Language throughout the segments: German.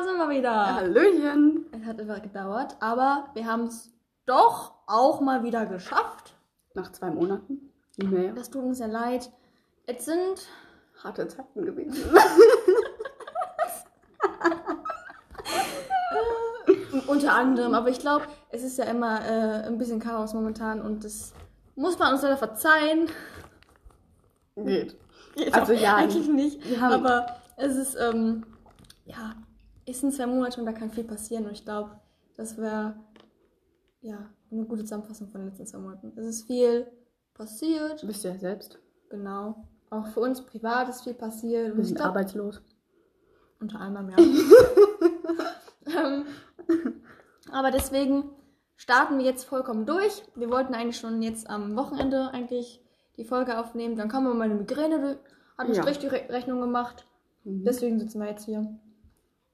da sind wir wieder. Hallöchen. Es hat etwas gedauert, aber wir haben es doch auch mal wieder geschafft. Nach zwei Monaten. Nicht mehr. Das tut uns sehr leid. Es sind Harte Zeiten gewesen. unter anderem, aber ich glaube, es ist ja immer äh, ein bisschen Chaos momentan und das muss man uns leider verzeihen. Geht. Geht Also ja, eigentlich nicht. wir haben- aber es ist, ähm, ja, es sind zwei Monate und da kann viel passieren und ich glaube, das wäre, ja, eine gute Zusammenfassung von den letzten zwei Monaten. Es ist viel passiert, Du bist ja selbst. genau. Auch für uns privat ist viel passiert. Wir sind glaub, arbeitslos. unter anderem, ja. ähm, aber deswegen starten wir jetzt vollkommen durch. Wir wollten eigentlich schon jetzt am Wochenende eigentlich die Folge aufnehmen. Dann kam aber meine Migräne, hat einen Ja. Strich die Re Rechnung gemacht. Mhm. Deswegen sitzen wir jetzt hier.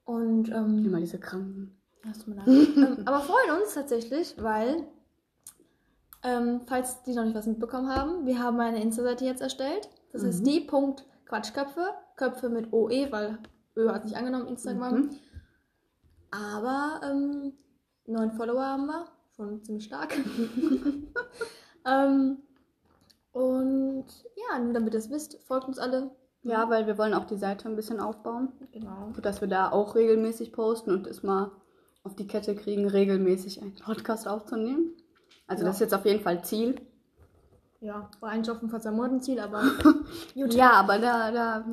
Und ähm, Immer diese Kranken. ja, es tut mir leid. ähm, aber freuen uns tatsächlich, weil, ähm, falls die noch nicht was mitbekommen haben, wir haben eine Insta-Seite jetzt erstellt. Das heißt Mhm. die Punkt Quatschköpfe, Köpfe mit OE, weil Ö hat nicht angenommen Instagram. Mhm. Aber ähm, neun Follower haben wir, schon ziemlich stark. ähm, und ja, nur damit ihr es wisst, folgt uns alle. Ja, weil wir wollen auch die Seite ein bisschen aufbauen. Genau. Dass wir da auch regelmäßig posten und es mal auf die Kette kriegen, regelmäßig einen Podcast aufzunehmen. Also Ja. das ist jetzt auf jeden Fall Ziel. Ja, war eigentlich auf dem Fall Ziel, aber gut. Ja, aber da, da,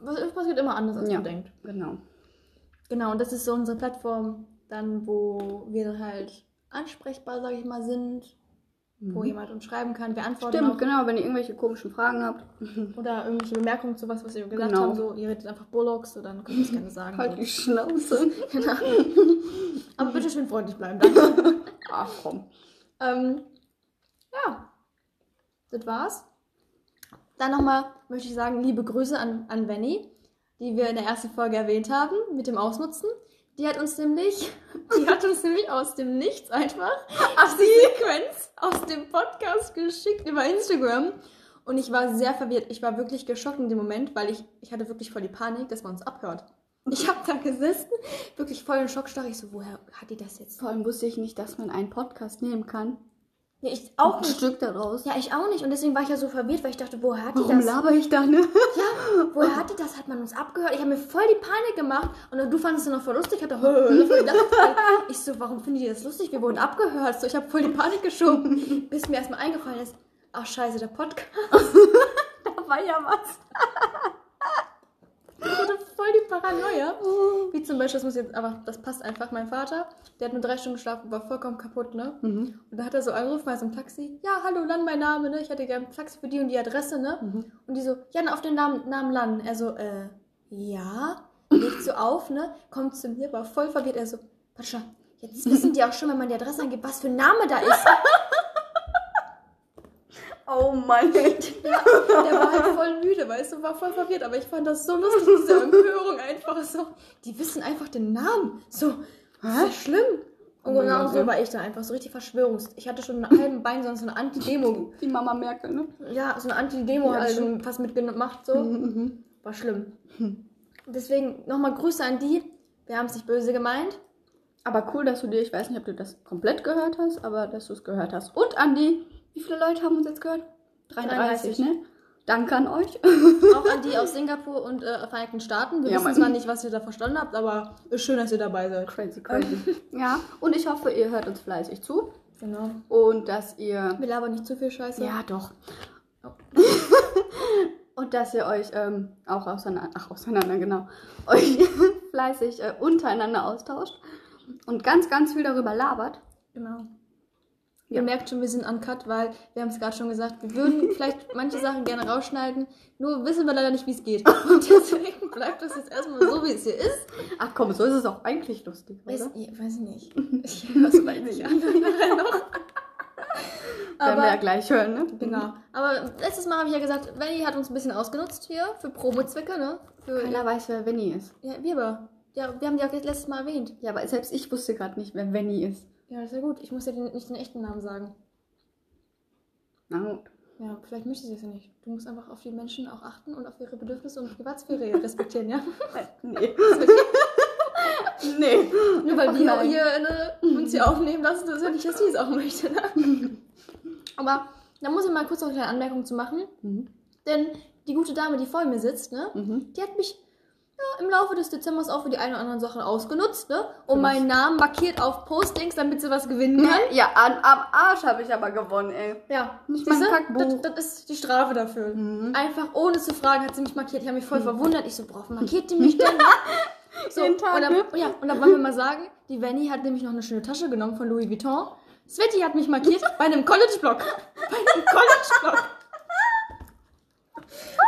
Was passiert immer anders, als Ja. man denkt. genau. Genau, und das ist so unsere Plattform, dann, wo wir halt ansprechbar, sage ich mal, sind, wo Mhm. jemand uns schreiben kann. Wir antworten Stimmt, auch. genau, wenn ihr irgendwelche komischen Fragen habt, Oder irgendwelche Bemerkungen zu was, was wir gesagt Genau. haben, so, ihr redet einfach Bullocks, so, dann könnt ihr es gerne sagen. halt die Schnauze. Genau. Aber bitte schön freundlich bleiben, danke. Ach komm. ähm, ja, das war's. Dann nochmal möchte ich sagen, liebe Grüße an, an Venny, die wir in der ersten Folge erwähnt haben, mit dem Ausnutzen. Die hat uns nämlich, die hat uns nämlich aus dem Nichts einfach Ach, die Sequenz aus dem Podcast geschickt über Instagram. Und ich war sehr verwirrt. Ich war wirklich geschockt in dem Moment, weil ich, ich hatte wirklich voll die Panik, dass man uns abhört. Ich habe da gesessen, wirklich voll in Schockstarre. Ich so, woher hat die das jetzt? Vor allem wusste ich nicht, dass man einen Podcast nehmen kann. Ja, ich auch Ein nicht. Stück daraus. Ja, ich auch nicht. Und deswegen war ich ja so verwirrt, weil ich dachte, woher hat die Warum das? laber ich da, ne? Ja, woher hat die das? Hat man uns abgehört? Ich habe mir voll die Panik gemacht. Und du fandest es noch voll lustig. Ich hatte voll gelacht. Ich so, warum findet ihr das lustig? Wir wurden abgehört. So, ich habe voll die Panik geschoben. Bis mir erstmal eingefallen ist, ach scheiße, der Podcast. Da war ja was. Ich hatte voll die Paranoia. Wie zum Beispiel, das muss jetzt, aber das passt einfach. Mein Vater, der hat nur drei Stunden geschlafen, war vollkommen kaputt, ne? Mhm. Und da hat er so angerufen, war so im Taxi. Ja, hallo, Lan, mein Name, ne? Ich hätte gerne ein Taxi für die und die Adresse, ne? Mhm. Und die so, Jan, auf den Namen, Namen Lan. Er so, äh, ja. Legt so auf, ne? Kommt zu mir, war voll verwirrt. Er so, Patscha, jetzt wissen die auch schon, wenn man die Adresse angibt, was für ein Name da ist. Oh Mann. Ja, der war halt voll müde, weißt du, war voll verwirrt. Aber ich fand das so lustig, diese Empörung einfach so. Die wissen einfach den Namen. So, das ist schlimm. Und Oh mein genau Gott, so war ich da einfach so richtig verschwörungs. Ich hatte schon einen halben Bein, sonst so eine Anti-Demo. Die Mama Merkel, ne? Ja, so eine Anti-Demo Ja, also. schon fast mitgemacht, so. Mhm. War schlimm. Deswegen nochmal Grüße an die. Wir haben es nicht böse gemeint. Aber cool, dass du dir, ich weiß nicht, ob du das komplett gehört hast, aber dass du es gehört hast. Und Andi, wie viele Leute haben uns jetzt gehört? 33, 33. ne? Danke an euch. Auch an die aus Singapur und äh, Vereinigten Staaten. Wir Ja, wissen zwar nicht, was ihr da verstanden habt, aber ist schön, dass ihr dabei seid. Crazy, crazy. ja, und ich hoffe, ihr hört uns fleißig zu Genau. und dass ihr. Wir labern nicht zu viel Scheiße. Ja, doch. Oh. und dass ihr euch ähm, auch auseinander, ach, auseinander, genau, euch fleißig äh, untereinander austauscht und ganz, ganz viel darüber labert. Genau. Ja. Ihr merkt schon, wir sind uncut, weil wir haben es gerade schon gesagt, wir würden vielleicht manche Sachen gerne rausschneiden, nur wissen wir leider nicht, wie es geht. Und deswegen bleibt das jetzt erstmal so, wie es hier ist. Ach komm, so ist es auch eigentlich lustig, Weiß, oder? ich weiß nicht. Ich es vielleicht nicht. Werden wir ja gleich hören, ne? genau. Aber letztes Mal habe ich ja gesagt, Venny hat uns ein bisschen ausgenutzt hier für Promo-Zwecke, ne? Für, Keiner weiß, wer Venny ist. ja, wir aber. Ja, wir haben die auch letztes Mal erwähnt. Ja, aber selbst ich wusste gerade nicht, wer Venny ist. Ja, das ist ja gut. Ich muss ja den, nicht den echten Namen sagen. Na gut. Ja, vielleicht möchte sie es ja nicht. Du musst einfach auf die Menschen auch achten und auf ihre Bedürfnisse und Privatsphäre respektieren, ja? Nee. Nee. Nur weil Ach, wir nein. hier ne, uns hier aufnehmen lassen, das ist ja nicht, dass sie es auch möchte. Ne? Aber da muss ich mal kurz noch eine Anmerkung zu machen. Mhm. Denn die gute Dame, die vor mir sitzt, ne, Mhm. die hat mich ja, im Laufe des Dezembers auch für die ein oder anderen Sachen ausgenutzt, ne? Und was? meinen Namen markiert auf Postings, damit sie was gewinnen kann. Ja, an, am Arsch habe ich aber gewonnen, ey. Ja, Nicht mein Kackbuch. Das, das ist die Strafe dafür. Mhm. Einfach ohne zu fragen hat sie mich markiert. Ich habe mich voll verwundert. Ich so, worauf markiert die mich denn? So, Jeden Tag, und, dann, ne? ja, und dann wollen wir mal sagen, die Vanny hat nämlich noch eine schöne Tasche genommen von Louis Vuitton. Sveti hat mich markiert bei einem College-Blog. Bei einem College-Blog.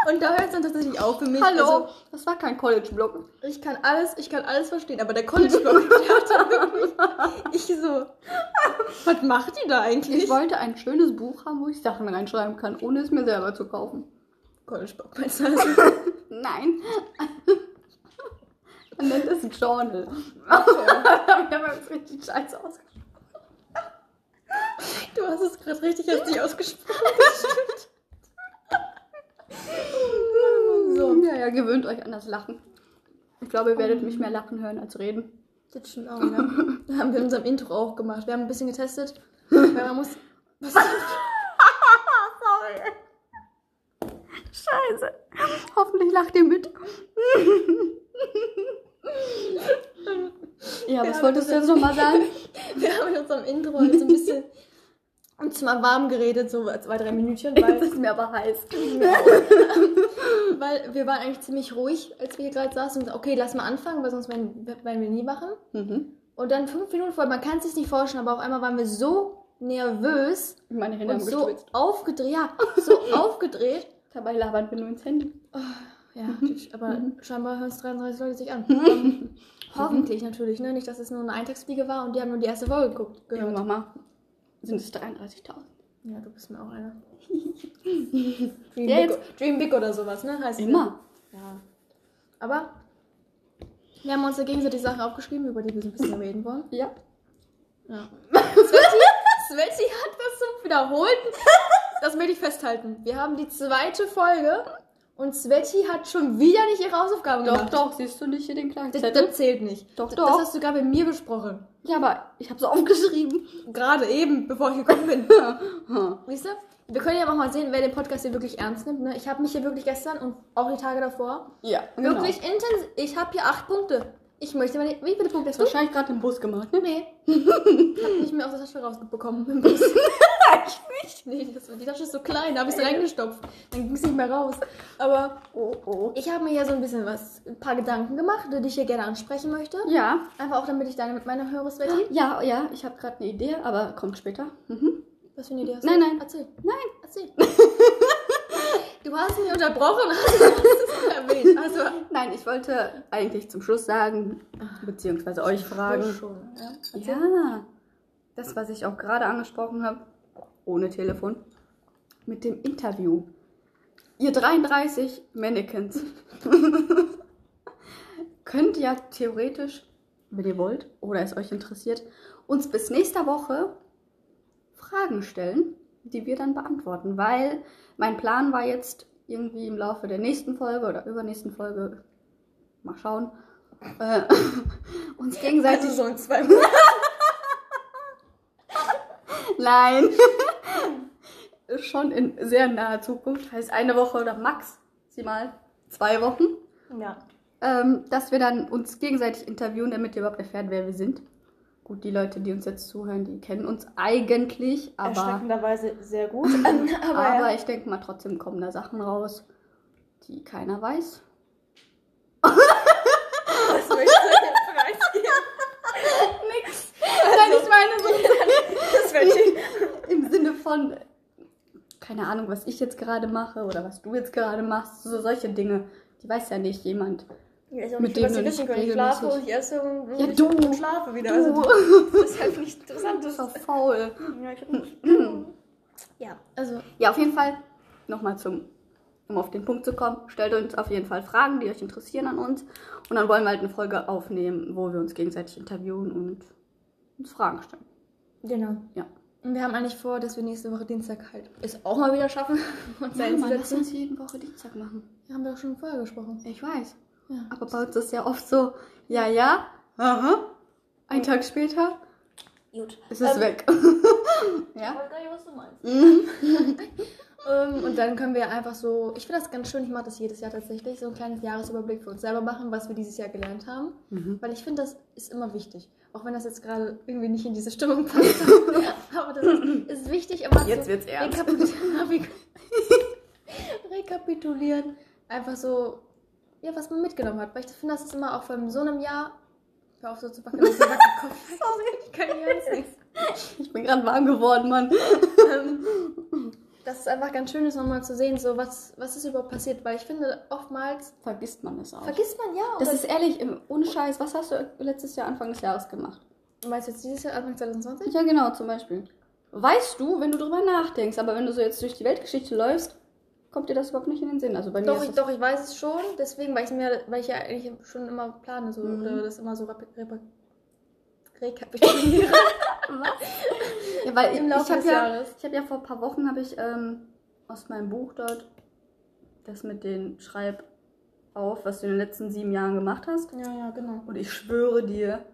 Und da hört es dann tatsächlich auf für mich. Hallo, Also, das war kein College-Blog. ich kann alles, ich kann alles verstehen, aber der College-Blog, der hat dann wirklich, ich so, was macht die da eigentlich? Ich wollte ein schönes Buch haben, wo ich Sachen reinschreiben kann, ohne es mir selber zu kaufen. College-Blog, meinst du also? Nein. Man nennt es ein Journal. Wir haben jetzt richtig scheiße ausgesprochen. Du hast es gerade richtig richtig ausgesprochen. Das stimmt. So. Ja, ja, gewöhnt euch an das Lachen. Ich glaube, ihr werdet mich mehr lachen hören als reden. Das stimmt auch, ne? Das haben wir in unserem Intro auch gemacht. Wir haben ein bisschen getestet. Weil man muss. Was? Sorry. Scheiße. Hoffentlich lacht ihr mit. ja, was Ja, wolltest du das- jetzt nochmal sagen? Wir haben in unserem Intro halt so ein bisschen uns mal warm geredet, so zwei, drei Minütchen, weil, ist mir aber heiß. weil wir waren eigentlich ziemlich ruhig, als wir hier gerade saßen und okay, lass mal anfangen, weil sonst werden, werden wir nie machen. Mhm. Und dann fünf Minuten vorher, man kann es sich nicht vorstellen, aber auf einmal waren wir so nervös Meine Hände und haben so geschwitzt. aufgedreht, ja, so aufgedreht. Dabei labern wir nur ins Handy. Ja, aber scheinbar hören es 33 Leute sich an. Ähm, hoffentlich natürlich, ne? Nicht, dass es nur eine Eintagsfliege war und die haben nur die erste Folge geguckt. Ja, Gehört. Mama. Sind es 33.000? Ja, du bist mir auch einer. Dream, Ja, Big, Dream Big oder sowas, ne? Heißt Immer. Ja. Aber wir haben uns ja gegenseitig Sachen aufgeschrieben, über die wir so ein bisschen reden wollen. Ja. Ja. Sveti, hat das zum Wiederholten. Das möchte ich festhalten. Wir haben die zweite Folge und Sveti hat schon wieder nicht ihre Hausaufgaben Doch, gemacht. doch. Siehst du nicht hier den kleinen Das, Zettel? das zählt nicht. Doch, das, doch. Das hast du gerade mit mir besprochen. Ja, aber ich habe es aufgeschrieben. Gerade eben, bevor ich gekommen bin. Siehst du? Wir können ja auch mal sehen, wer den Podcast hier wirklich ernst nimmt. Ne? Ich habe mich hier wirklich gestern und auch die Tage davor Ja, genau. wirklich intensiv. Ich habe hier acht Punkte. Ich möchte mal. Wie viele Punkte hast du? Wahrscheinlich gerade im Bus gemacht, ne? Nee. hab nicht mehr aus der Tasche rausbekommen im Bus. Echt nicht? Nee, das, die Tasche ist so klein, da habe ich es reingestopft. Dann ging es nicht mehr raus. Aber Oh, oh. ich habe mir hier so ein bisschen was, ein paar Gedanken gemacht, die ich hier gerne ansprechen möchte. Ja, Einfach auch, damit ich deine mit meiner höre, Sveti. ja, ja. Ich habe gerade eine Idee, aber kommt später. Mhm. Was für eine Idee hast Nein, du? nein. Erzähl. Nein. Erzähl. du hast mich unterbrochen, hast du es erwähnt. Also, Nein, ich wollte eigentlich zum Schluss sagen, beziehungsweise euch fragen. schon. Ja. Ja, das, was ich auch gerade angesprochen habe, ohne Telefon, mit dem Interview. Ihr 33 Mannequins könnt ja theoretisch, wenn ihr wollt oder es euch interessiert, uns bis nächster Woche Fragen stellen, die wir dann beantworten. Weil mein Plan war jetzt irgendwie im Laufe der nächsten Folge oder übernächsten Folge, mal schauen, äh, uns gegenseitig Also so in zwei. Nein. Schon in sehr naher Zukunft, heißt eine Woche oder maximal zwei Wochen, Ja. ähm, dass wir dann uns gegenseitig interviewen, damit ihr überhaupt erfährt, wer wir sind. Gut, die Leute, die uns jetzt zuhören, die kennen uns eigentlich, aber, Erschreckenderweise sehr gut. aber aber ja. ich denke mal, trotzdem kommen da Sachen raus, die keiner weiß. was möchtest du denn? Nix. Nein, ich meine so Das im Sinne von, keine Ahnung, was ich jetzt gerade mache oder was du jetzt gerade machst, so solche Dinge. Die weiß ja nicht jemand. Ja, auch Mit nicht, was dem sie wissen nicht können. Ich schlafe regelmäßig- und ich esse und, Ja, ich du. und schlafe wieder. Du. Also, das ist halt nicht interessant. Das ist doch faul. ja, ich hab nicht- ja, also Ja, auf jeden Fall, nochmal zum, um auf den Punkt zu kommen, stellt uns auf jeden Fall Fragen, die euch interessieren an uns. Und dann wollen wir halt eine Folge aufnehmen, wo wir uns gegenseitig interviewen und uns Fragen stellen. Genau. Ja. Und wir haben eigentlich vor, dass wir nächste Woche Dienstag halt es auch mal wieder schaffen, uns da Mann, lass uns jede Woche Dienstag machen. Wir haben doch schon vorher gesprochen. Ich weiß. Ja. Aber bei uns ist ja oft so, ja, ja, Aha. Ein Tag später Gut. ist es Ähm, weg. Ich ja? weiß gar nicht, was du meinst. Mhm. Ähm, und dann können wir einfach so, ich finde das ganz schön, ich mache das jedes Jahr tatsächlich, so ein kleines Jahresüberblick für uns selber machen, was wir dieses Jahr gelernt haben. Mhm. Weil ich finde, das ist immer wichtig. Auch wenn das jetzt gerade irgendwie nicht in diese Stimmung passt. aber das ist, ist wichtig, immer Jetzt so wird's ernst. rekapitulieren, rekapitulieren. Einfach so, ja, was man mitgenommen hat. Weil ich finde, das ist immer auch von so einem Jahr. Hör auf so zu der Wackelkopf. Sorry, ich kann nicht ernst Ich bin gerade warm geworden, Mann. ähm, dass es einfach ganz schön ist, nochmal zu sehen, so was, was ist überhaupt passiert. Weil ich finde, oftmals Vergisst man das auch. vergisst man ja. das ist ehrlich, ohne Scheiß, was hast du letztes Jahr, Anfang des Jahres gemacht? Meinst du jetzt dieses Jahr, Anfang 2020? Ja, genau, zum Beispiel. Weißt du, wenn du drüber nachdenkst, aber wenn du so jetzt durch die Weltgeschichte läufst, kommt dir das überhaupt nicht in den Sinn. Also bei mir Doch, ist ich, doch, ich weiß es schon. Deswegen, weil ich mir, weil ich ja eigentlich schon immer plane, so, Mhm. oder das immer so rekapituliere. Ja, weil Im ich, Laufe ich habe des ja, Jahres. ich hab ja vor ein paar Wochen habe ich ähm, aus meinem Buch dort das mit den Schreib auf, was du in den letzten sieben Jahren gemacht hast. ja, ja, genau. Und ich schwöre dir,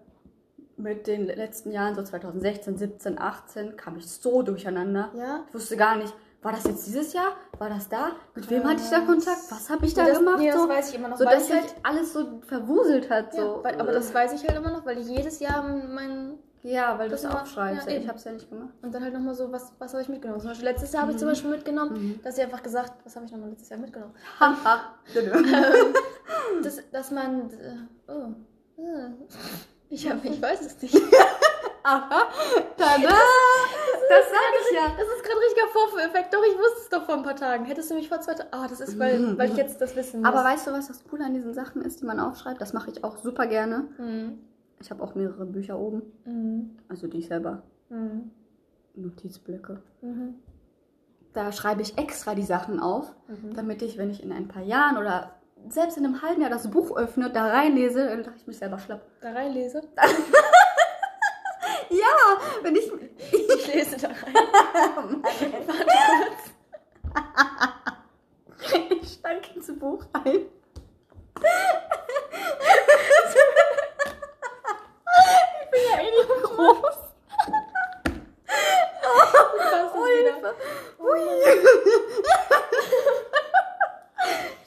mit den letzten Jahren, so 2016, 17, 18, kam ich so durcheinander. Ja? Ich wusste gar nicht, war das jetzt dieses Jahr? War das da? Mit wem hatte ich da Krass. Kontakt? Was habe ich da das, gemacht? Nee, das so weiß ich immer noch. so weil dass ich sich halt, alles so verwuselt hat. ja, So. weil, aber das weiß ich halt immer noch, weil ich jedes Jahr mein. Ja, weil du das es aufschreibst. ja, ich habe es ja nicht gemacht. Und dann halt nochmal so, was, was habe ich mitgenommen? Zum Beispiel letztes Jahr habe ich zum Beispiel mitgenommen, Mhm. dass sie einfach gesagt, was habe ich nochmal letztes Jahr mitgenommen? Haha. dass, dass man. Äh, oh. äh, Ich, hab, ich weiß es nicht. Aha. Tada. Das sag ich ja. Das ist gerade richtiger Vorführeffekt. Doch, ich wusste es doch vor ein paar Tagen. Hättest du mich vor zwei Tagen. Ah, das ist, weil, weil ich jetzt das wissen muss. Aber weißt du, was das Coole an diesen Sachen ist, die man aufschreibt? Das mache ich auch super gerne. Mhm. Ich habe auch mehrere Bücher oben. Mhm. Also die ich selber. Mhm. Notizblöcke. Mhm. Da schreibe ich extra die Sachen auf, Mhm. damit ich, wenn ich in ein paar Jahren oder selbst in einem halben Jahr das Buch öffne, da reinlese, dann lache ich mich selber schlapp. Da reinlese. Wenn ich. Ich lese da rein. ich steige ins Buch ein. ich bin ja eh nicht groß. Was Oh, ist wieder?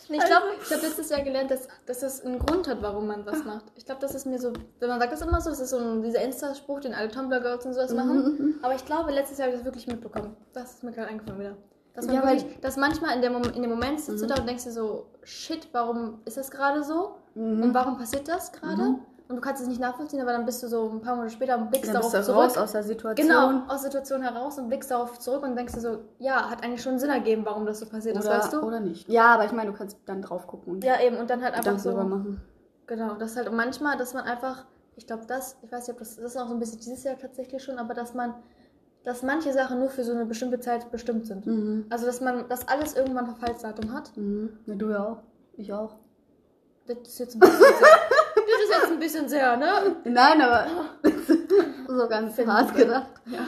Nee, Ich glaube, ich habe letztes Jahr gelernt, dass, dass es einen Grund hat, warum man was macht. Ich glaube, das ist mir so, wenn man sagt das immer so, das ist so ein, dieser Insta-Spruch, den alle Tumblr-Girls und sowas Mhm, machen. Aber ich glaube, letztes Jahr habe ich das wirklich mitbekommen. Das ist mir gerade eingefallen wieder. Dass man Ja, wirklich, dass manchmal in, der Mom in dem Moment sitzt du da und denkst dir so, shit, warum ist das gerade so? Mhm. Und warum passiert das gerade? Und du kannst es nicht nachvollziehen, aber dann bist du so ein paar Monate später und blickst Dann darauf bist du zurück. raus aus der Situation. Genau, aus der Situation heraus und blickst darauf zurück und denkst dir so, ja, hat eigentlich schon Sinn ergeben, warum das so passiert ist, Oder, weißt du? oder nicht. Ja, aber ich meine, du kannst dann drauf gucken und Ja, eben, und dann halt einfach so. machen. Genau, das halt und manchmal, dass man einfach, ich glaube, das, ich weiß nicht, ob das, das ist auch so ein bisschen dieses Jahr tatsächlich schon, aber dass man, dass manche Sachen nur für so eine bestimmte Zeit bestimmt sind. Mhm. Also, dass man, dass alles irgendwann Verfallsdatum hat. Mhm. Ja, du ja auch. Ich auch. Das ist jetzt ein bisschen ist jetzt ein bisschen sehr, ne? Nein, aber so ganz Finden hart wir. gedacht. Ja.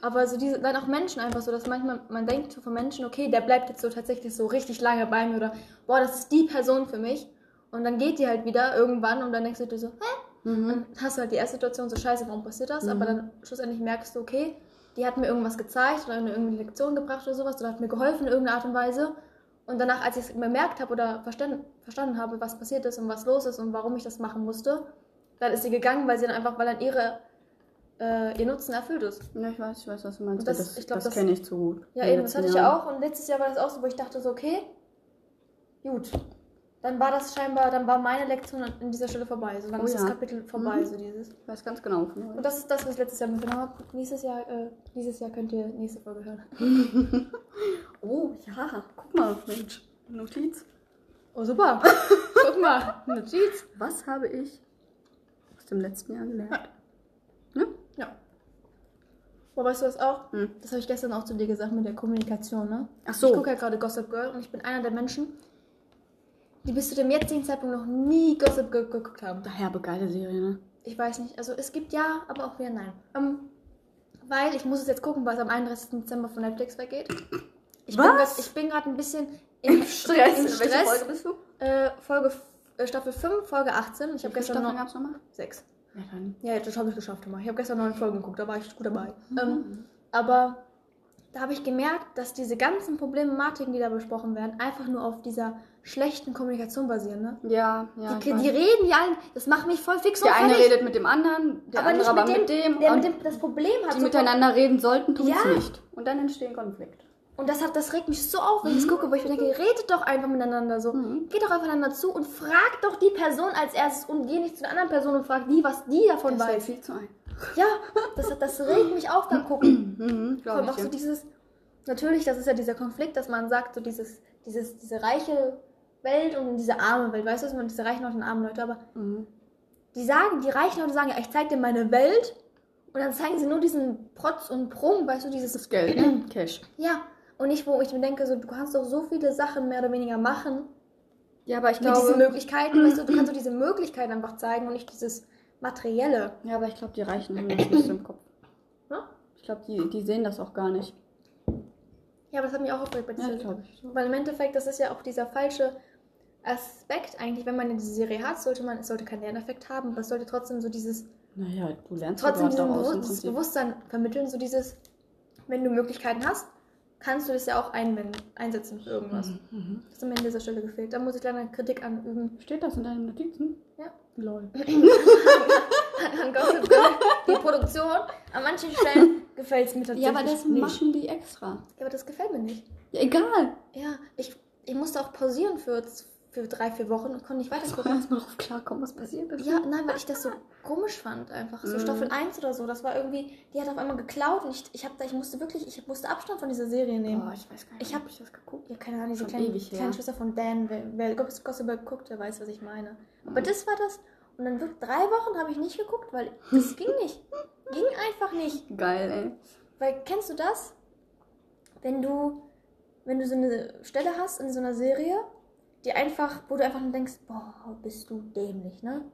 Aber so diese, dann auch Menschen einfach so, dass manchmal man denkt so von Menschen, okay, der bleibt jetzt so tatsächlich so richtig lange bei mir oder boah, das ist die Person für mich. Und dann geht die halt wieder irgendwann und dann denkst du dir so, hä? Mhm. Dann hast du halt die erste Situation so scheiße, warum passiert das? Aber dann schlussendlich merkst du, okay, die hat mir irgendwas gezeigt oder mir irgendwie eine Lektion gebracht oder sowas oder hat mir geholfen in irgendeiner Art und Weise. Und danach, als ich es bemerkt habe oder verstanden, verstanden habe, was passiert ist und was los ist und warum ich das machen musste, dann ist sie gegangen, weil sie dann einfach, weil dann ihre, äh, ihr Nutzen erfüllt ist. Ja, ich weiß, ich weiß, was du meinst. Und das- Das, das, das- kenne ich zu gut. Ja, eben, das hatte letzten ich Jahren. auch. Und letztes Jahr war das auch so, wo ich dachte so, okay, gut. Dann war das scheinbar, dann war meine Lektion an dieser Stelle vorbei. So dann Oh ist das ja. Kapitel vorbei, Mhm. so dieses. Ich weiß ganz genau. Und das ist das, was ich letztes Jahr mitgenommen habe. Nächstes Jahr, äh, dieses Jahr könnt ihr nächste Folge hören. oh, ja. Guck mal, Mensch. Notiz. Oh, super. Guck mal. Notiz. Was habe ich aus dem letzten Jahr gelernt? Ja. Boah, weißt du das auch? Hm. Das habe ich gestern auch zu dir gesagt mit der Kommunikation, ne? Ach so. Ich gucke ja gerade Gossip Girl und ich bin einer der Menschen, die bis zu dem jetzigen Zeitpunkt noch nie Gossip Girl geguckt haben. Daher geile Serie, ne? Ich weiß nicht. Also es gibt ja, aber auch wieder nein. Ähm, weil ich muss es jetzt gucken, weil es am 31. Dezember von Netflix weggeht. Ich Was? Bin grad, ich bin gerade ein bisschen im Stress. Im Stress. Folge bist du? Äh, Folge, äh, Staffel 5, Folge 18. Ich habe gestern Staffeln noch gab's nochmal? 6. Ja, dann. Ja, das habe ich geschafft immer. Ich habe gestern neun Folgen geguckt, da war ich gut dabei. Ähm, aber da habe ich gemerkt, dass diese ganzen Problematiken, die da besprochen werden, einfach nur auf dieser schlechten Kommunikation basieren. Ne? Ja, ja. die, die reden ja, das macht mich voll fix der eine redet mit dem anderen, der aber andere nicht aber mit dem, der mit dem das Problem hat. die so- miteinander reden sollten, tun es Ja. nicht. Und dann entstehen Konflikte. Und das, hat, das regt mich so auf, wenn ich das gucke, wo ich mir denke, redet doch einfach miteinander so. Mhm. Geht doch aufeinander zu und fragt doch die Person als erstes und geh nicht zu der anderen Person und fragt die, was die davon Das weiß. viel zu ein. Ja, das, das regt mich auf beim Gucken. Mhm, Vor allem auch so dieses, natürlich, das ist ja dieser Konflikt, dass man sagt, so dieses, dieses, diese reiche Welt und diese arme Welt, weißt du, dass man diese reichen Leute und armen Leute, aber Mhm. die sagen, die reichen Leute sagen, ja, ich zeig dir meine Welt und dann zeigen sie nur diesen Protz und Prunk, weißt du, dieses, Das Geld, ne? Cash. ja, und nicht, wo ich mir denke, so, du kannst doch so viele Sachen mehr oder weniger machen Ja, aber ich mit glaube. Möglichkeiten, weißt du, du kannst doch diese Möglichkeiten einfach zeigen und nicht dieses Materielle. Ja, aber ich glaube, die Reichen haben das nicht so im Kopf. Ja? Ich glaube, die, die sehen das auch gar nicht. Ja, aber das hat mich auch aufgeregt bei Ja, dieser ich. Weil im Endeffekt, das ist ja auch dieser falsche Aspekt eigentlich, wenn man diese Serie hat, sollte man, es sollte keinen Lerneffekt haben, aber es sollte trotzdem so dieses, Naja, du lernst trotzdem diesen Bewusst Prinzip. Bewusstsein vermitteln, so dieses, wenn du Möglichkeiten hast, kannst du das ja auch einwenden, einsetzen für irgendwas. Mhm. Das ist am Ende dieser Stelle gefehlt. Da muss ich leider Kritik anüben. Steht das in deinen Notizen? Ja. Lol. An Gossip Girl, die Produktion, an manchen Stellen gefällt es mir tatsächlich Ja, aber das nicht. machen die extra. Ja, aber das gefällt mir nicht. Ja, egal. Ja, ich, ich musste auch pausieren für, für drei, vier Wochen und konnte nicht Ich weitergucken. kann erstmal drauf klarkommen, was passiert ist. Ja, nein, weil ich das so komisch fand einfach. So Mhm. Staffel 1 oder so, das war irgendwie, die hat auf einmal geklaut und ich, ich, hab da, ich musste wirklich, ich musste Abstand von dieser Serie nehmen. Boah, ich weiß gar nicht, Ich hab- ich das geguckt Ja, keine Ahnung, diese kleine, ewig kleine Schwester von Dan, wer, wer Gossip guckt, der weiß, was ich meine. Aber Mhm. das war das. Und dann wirklich drei Wochen habe ich nicht geguckt, weil das ging nicht. Ging einfach nicht. Geil, ey. Weil kennst du das? Wenn du, wenn du so eine Stelle hast in so einer Serie, die einfach, wo du einfach nur denkst, boah, bist du dämlich, ne?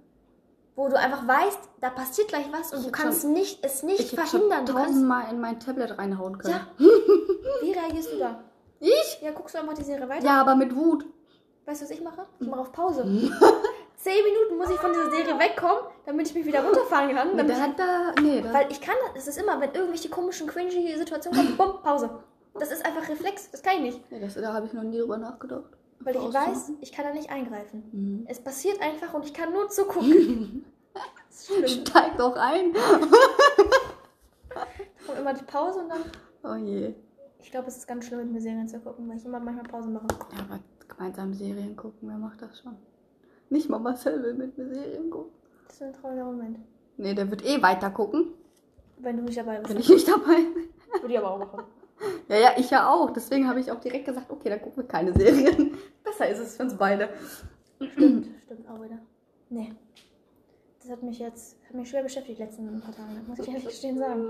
Wo du einfach weißt, da passiert gleich was und Ich du hätte kannst schon- nicht, es nicht Ich hätte verhindern. schon Du kannst, tausendmal in mein Tablet reinhauen können. ja. Wie reagierst du da? Ich? Ja, guckst du einfach die Serie weiter? Ja, aber mit Wut. Weißt du, was ich mache? Ich mache auf Pause. Zehn Minuten muss ich von dieser Serie wegkommen, damit ich mich wieder runterfahren kann. Damit da da. Nee, da. Weil ich kann das, es ist immer, wenn irgendwelche komischen, cringy Situationen kommen, bumm, Pause. Das ist einfach Reflex, das kann ich nicht. Nee, das, da habe ich noch nie drüber nachgedacht. Weil ich weiß, ich kann da nicht eingreifen. Mhm. Es passiert einfach und ich kann nur zugucken. Steig doch ein. Und immer die Pause und dann. Oh je. Ich glaube, es ist ganz schlimm, mit mir Serien zu gucken, weil ich immer manchmal Pause mache. Ja, aber gemeinsam Serien gucken, wer macht das schon? Nicht mal Marcel will mit mir Serien gucken. Das ist ein trauriger Moment. Nee, der wird eh weiter gucken, Wenn du nicht dabei bist. wenn ich nicht dabei bin. Würde ich aber auch machen. Ja, ja, ich ja auch. Deswegen habe ich auch direkt gesagt, okay, dann gucken wir keine Serien. Besser ist es für uns beide. Stimmt, stimmt auch wieder. Nee. Das hat mich jetzt, hat mich schwer beschäftigt die letzten paar Tage. Muss ich ehrlich gestehen sagen.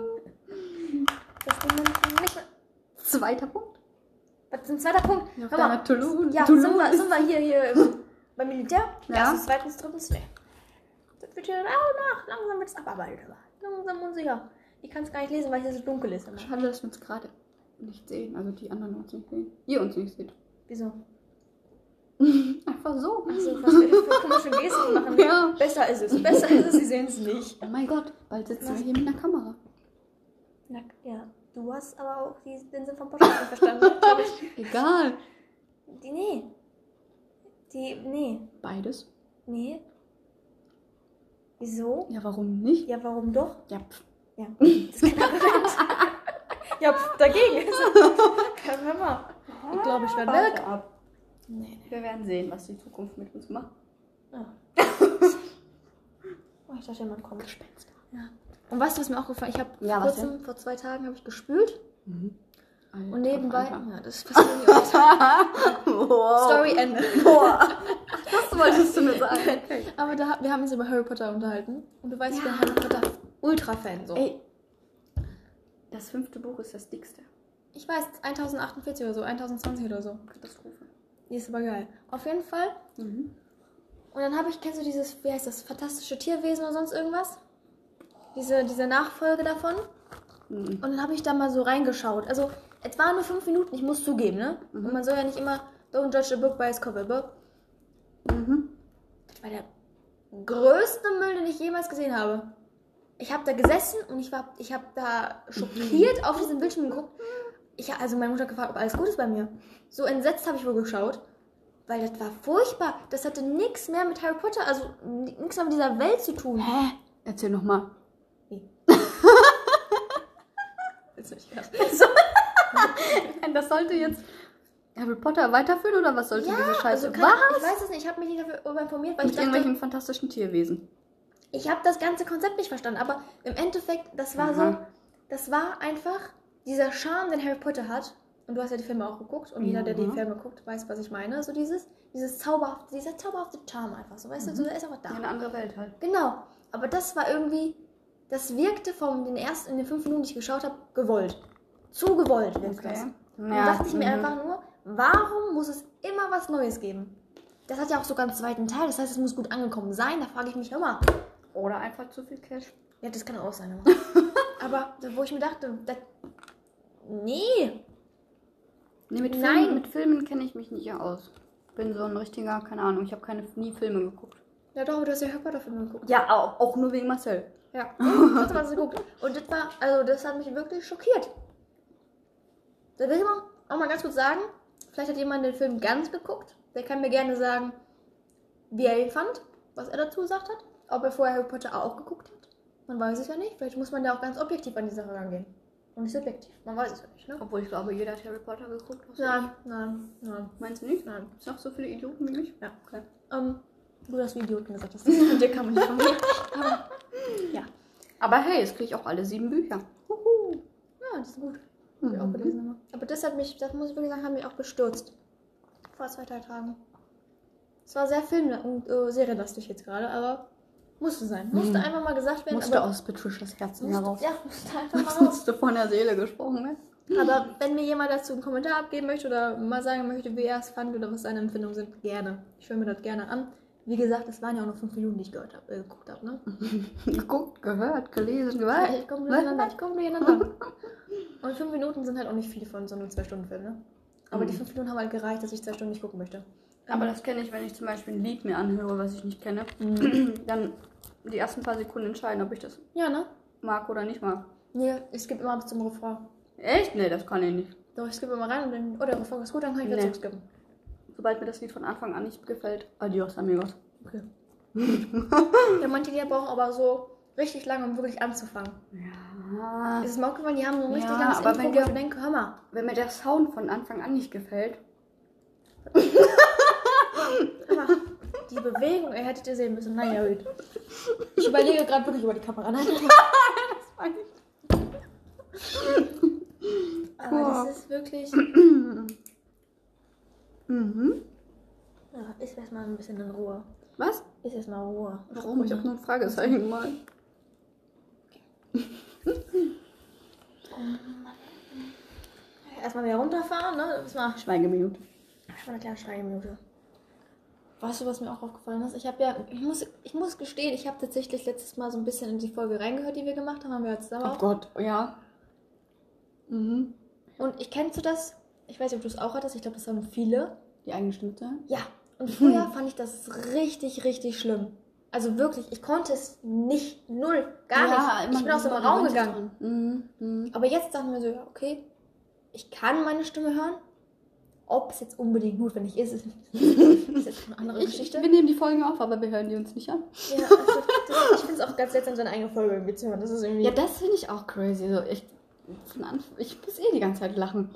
Das nicht mehr. Zweiter Punkt. Was ist ein zweiter Punkt? Ja, Hör mal, Toulouse. Ja, Toulouse. sind wir, sind wir hier, hier im- beim Militär? Ja. Erstes, zweitens, drittens, nee. Das wird hier nach langsam wird es abarbeitet. aber Langsam und sicher. Ich kann es gar nicht lesen, weil es hier so dunkel ist immer. Schade, dass wir uns gerade nicht sehen. Also die anderen uns nicht sehen. Ihr uns nicht seht. Wieso? Einfach so. Also, was wir für komische Gesten machen. Ja. Besser ist es. Besser ist es, sie sehen es nicht. Oh mein Gott, bald sitzen wir hier mit einer Kamera. Na, ja, du hast aber auch die, den Sinn vom Podcast nicht verstanden. Egal. Die, nee. Die, nee. Beides. Nee. Wieso? Ja, warum nicht? Ja, warum doch? Ja, pff. Ja. Das Argument. Ja, pf, dagegen. Kein hör mal. Ich glaube, ich werde weg. ab. Nee, nee. Wir werden sehen, was die Zukunft mit uns macht. Ah. Oh, ich dachte, jemand kommt. Gespenster. Ja. Und weißt du, was mir auch gefallen Ich habe Ja, vor was kurzem, vor zwei Tagen, habe ich gespült. Alter, Und nebenbei. Ja, das passiert mir. Wow. Story Ende. Boah. Das wolltest du mir sagen. Aber da, wir haben uns über Harry Potter unterhalten. Und du weißt, ich bin Harry Potter Ultra-Fan. So. Ey, das fünfte Buch ist das dickste. Ich weiß, 1048 oder so, 1020 oder so. Katastrophe. Die ist aber geil. Auf jeden Fall. Mhm. Und dann habe ich, kennst du dieses, wie heißt das, fantastische Tierwesen oder sonst irgendwas? Diese, diese Nachfolge davon. Mhm. Und dann habe ich da mal so reingeschaut. Also, es waren nur fünf Minuten, ich muss zugeben, ne? Und man soll ja nicht immer, don't judge a book by its cover, but Mhm. das war der größte Müll, den ich jemals gesehen habe. Ich habe da gesessen und ich war, ich habe da schockiert auf diesen Bildschirm geguckt. Ich habe also meine Mutter gefragt, ob alles gut ist bei mir. So entsetzt habe ich wohl geschaut, weil das war furchtbar. Das hatte nichts mehr mit Harry Potter, also nichts mehr mit dieser Welt zu tun. Hä? Erzähl noch mal. Willst du nicht? Nein, das sollte jetzt Harry Potter weiterführen oder was sollte Ja, diese Scheiße? also kann, was? ich weiß es nicht, ich habe mich nicht darüber informiert, weil Mit ich dachte, irgendwelchen fantastischen Tierwesen. Ich habe das ganze Konzept nicht verstanden, aber im Endeffekt, das war so, Aha. das war einfach dieser Charme, den Harry Potter hat. Und du hast ja die Filme auch geguckt und jeder, der die. Filme guckt, weiß, was ich meine. So dieses, dieses zauberhafte, dieser zauberhafte Charme einfach, so weißt du, so der ist einfach da. Ja, eine andere Welt halt. Genau, aber das war irgendwie, das wirkte von den ersten, in den fünf Minuten, die ich geschaut habe, gewollt. Zu gewollt wirkt das. Okay. Und dann dachte ich mir mhm. einfach nur, warum muss es immer was Neues geben? Das hat ja auch sogar einen zweiten Teil, das heißt, es muss gut angekommen sein. Da frage ich mich immer. Oder einfach zu viel Cash. Ja, das kann auch sein. Aber, wo ich mir dachte, das, nee, Nee, mit Nein. Filmen, mit Filmen kenne ich mich nicht aus. Bin so ein richtiger, keine Ahnung, ich habe keine nie Filme geguckt. ja doch, aber du hast ja Harry Potter Filme geguckt. Ja, auch, auch nur wegen Marcel. Ja, hast du geguckt. Und das war, also das hat mich wirklich schockiert. Da will ich mal, auch mal ganz kurz sagen, vielleicht hat jemand den Film ganz geguckt. Der kann mir gerne sagen, wie er ihn fand, was er dazu gesagt hat. Ob er vorher Harry Potter auch geguckt hat. Man weiß es ja nicht. Vielleicht muss man da auch ganz objektiv an die Sache rangehen. Und nicht subjektiv. Man weiß es ja nicht, ne? Obwohl ich glaube, jeder hat Harry Potter geguckt. Nein, nein, nein, Meinst du nicht? nein. Ist noch so viele Idioten wie mich? Ja. Okay. Ähm, du hast wie Idioten gesagt hast. Von dir kann man nicht von mir. Aber, ja. Aber hey, jetzt kriege ich auch alle sieben Bücher. Huhu. Ja, die sind gut. Hab ich auch gelesen immer. Aber das hat mich, das muss ich wirklich sagen, hat mich auch bestürzt. Vor zwei, drei Tagen. Es war sehr film- und äh, serienlastig jetzt gerade, aber musste sein. Musste einfach mal gesagt werden. Musste aus Patricias Herzen musste, heraus. Ja, musste einfach mal musste von der Seele gesprochen werden. Aber wenn mir jemand dazu einen Kommentar abgeben möchte oder mal sagen möchte, wie er es fand oder was seine Empfindungen sind, gerne. Ich höre mir das gerne an. Wie gesagt, es waren ja auch nur fünf Minuten, die ich gehört hab, äh, geguckt habe, ne? Geguckt, gehört, gelesen, gehört. ich komme durcheinander, ich komme durcheinander. Und fünf Minuten sind halt auch nicht viel von so einem Zwei-Stunden-Film, ne? Aber die fünf Minuten haben halt gereicht, dass ich zwei Stunden nicht gucken möchte. Aber das kenne ich, wenn ich zum Beispiel ein Lied mir anhöre, was ich nicht kenne. Dann die ersten paar Sekunden entscheiden, ob ich das Ja, ne? mag oder nicht mag. Nee, ich skippe immer bis zum Refrain. Echt? Nee, das kann ich nicht. Doch, ich skippe immer rein und dann, oh, der Refrain ist gut, dann kann ich wieder Nee. zurückskippen. Sobald mir das Lied von Anfang an nicht gefällt, adios amigos. Okay. ja, manche Lieder brauchen aber so richtig lange, um wirklich anzufangen. Ja. Ist es mir aufgefallen, die haben so ein richtig Ja, langes aber Intro, wenn wo wir- ich mir denke, hör mal. Wenn mir der Sound von Anfang an nicht gefällt, mal. Die Bewegung, ihr hättet ihr sehen müssen. Naja, gut. Ich überlege gerade wirklich über die Kamera. Nein, aber das ist wirklich... Mhm. Ja, ist erstmal ein bisschen in Ruhe. Was? Ist erstmal Ruhe. Warum? Ich habe nur ein Fragezeichen gemalt. Erstmal wieder runterfahren, ne? Erstmal Schweigeminute. erstmal eine kleine Schweigeminute. Weißt du, was mir auch aufgefallen ist? Ich habe ja, ich muss, ich muss gestehen, ich habe tatsächlich letztes Mal so ein bisschen in die Folge reingehört, die wir gemacht haben, haben wir ja zusammen Oh auch. Gott, ja. Mhm. Und ich kennst du das? Ich weiß nicht, ob du es auch hattest. Ich glaube, das haben viele. Die eigene Stimme? Ja. Und früher fand ich das richtig, richtig schlimm. Also wirklich, ich konnte es nicht, null, gar nicht. Ich bin aus dem Raum gegangen. Mhm. Mhm. Aber jetzt dachten wir so, ja, okay, ich kann meine Stimme hören. Ob es jetzt unbedingt notwendig ist, ist, ist jetzt eine andere Ich, Geschichte. wir nehmen die Folgen auf, aber wir hören die uns nicht an. Ja, also, das, ich finde es auch ganz seltsam, seine eigene Folge irgendwie zu hören. Das ist irgendwie. Ja, das finde ich auch crazy. So, ich, ich muss eh die ganze Zeit lachen.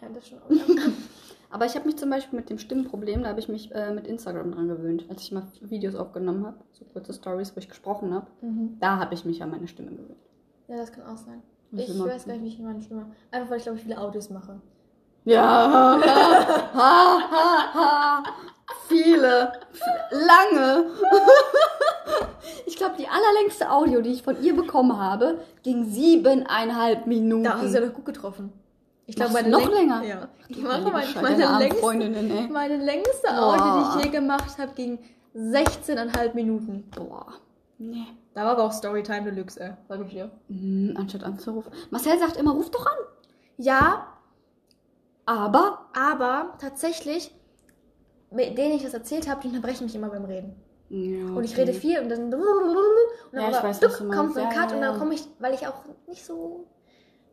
ja, das schon auch. Aber ich habe mich zum Beispiel mit dem Stimmenproblem, da habe ich mich äh, mit Instagram dran gewöhnt. Als ich mal Videos aufgenommen habe, so kurze Stories, wo ich gesprochen habe, Mhm. da habe ich mich an meine Stimme gewöhnt. ja, das kann auch sein. Ich immer weiß gar nicht, wie ich meine Stimme. Einfach weil ich glaube, ich viele Audios mache. Ja, ha, ha, ha. viele, lange. ich glaube, die allerlängste Audio, die ich von ihr bekommen habe, ging siebeneinhalb Minuten. Da hast du ja doch gut getroffen. Ich glaube, meine noch Läng- länger? Ja. Ich Du mache heilige meine, meine, längste, meine längste. Audio, die ich je gemacht habe, ging 16,5 Minuten. Boah. Nee. Da war aber auch Storytime Deluxe, ey. Sag ich dir. Hm, anstatt anzurufen. Marcel sagt immer, ruf doch an. Ja, Aber aber tatsächlich, mit denen ich das erzählt habe, die unterbrechen mich immer beim Reden. Ja, Und ich okay. rede viel und dann, und dann Ja, ich aber weiß, duck, kommt so ein Cut ja, und dann komme ich, weil ich auch nicht so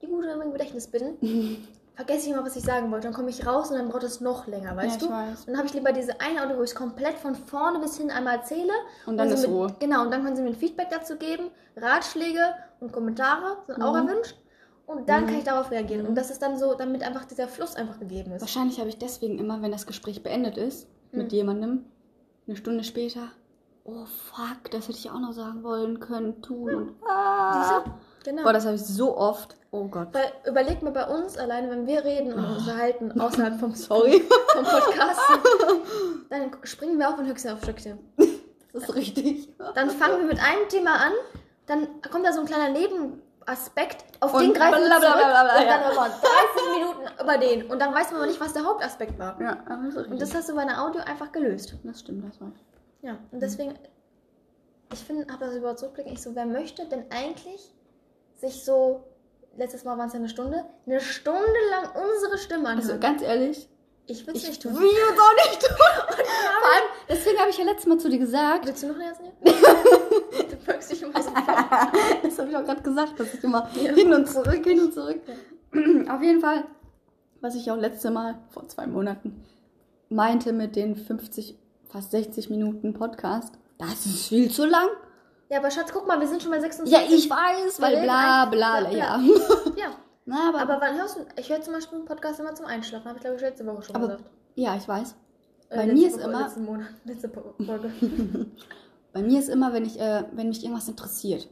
die gute im Gedächtnis bin, vergesse ich immer, was ich sagen wollte. Dann komme ich raus und dann braucht es noch länger, weißt ja, du? ich weiß. Und dann habe ich lieber diese eine Audio, wo ich es komplett von vorne bis hin einmal erzähle. Und dann sie ist mit, Ruhe. Genau, und dann können sie mir ein Feedback dazu geben. Ratschläge und Kommentare sind auch Mhm. erwünscht. Und dann Mhm. kann ich darauf reagieren. Und das ist dann so, damit einfach dieser Fluss einfach gegeben ist. Wahrscheinlich habe ich deswegen immer, wenn das Gespräch beendet ist, Mhm. mit jemandem, eine Stunde später, oh fuck, das hätte ich auch noch sagen wollen können, tun und ah. Siehst du? Genau. Boah, das habe ich so oft. Oh Gott. Weil überleg mal bei uns alleine, wenn wir reden und uns unterhalten außerhalb vom, Sorry. vom Podcast, dann springen wir auch von Höchstchen auf Stöckchen. Das ist richtig. Dann fangen wir mit einem Thema an, dann kommt da so ein kleiner Nebenaspekt, auf Und den greifen wir zurück und dann ja. nochmal 30 Minuten über den. Und dann weiß man aber nicht, was der Hauptaspekt war. Ja, das ist richtig. Und das hast du bei einer Audio einfach gelöst. das stimmt, das war. Ja, und deswegen, ich finde, habe das überhaupt zurückblicken, ich so, wer möchte denn eigentlich sich so, letztes Mal waren es ja eine Stunde, eine Stunde lang unsere Stimme anhören? Also ganz ehrlich, ich will es ich nicht tun. es auch nicht tun. Vor allem, deswegen habe ich ja letztes Mal zu dir gesagt, Willst du noch eine nehmen? du wirkst dich immer so das habe ich auch gerade gesagt, dass ich immer Ja. hin und zurück, hin und zurück. Auf jeden Fall, was ich auch letzte Mal vor zwei Monaten meinte mit den 50, fast 60 Minuten Podcast, das ist viel zu lang. Ja, aber Schatz, guck mal, wir sind schon bei 26. Ja, ich weiß, weil bla eigentlich- bla, bla, ja. Ja, Na, aber, aber wann hörst du, ich höre zum Beispiel einen Podcast immer zum Einschlafen, habe ich glaube ich letzte Woche schon Aber- gesagt. ja, ich weiß. Äh, bei mir ist Woche, immer- Letzten Monat, letzte Folge. Bei mir ist immer, wenn ich, äh, wenn mich irgendwas interessiert,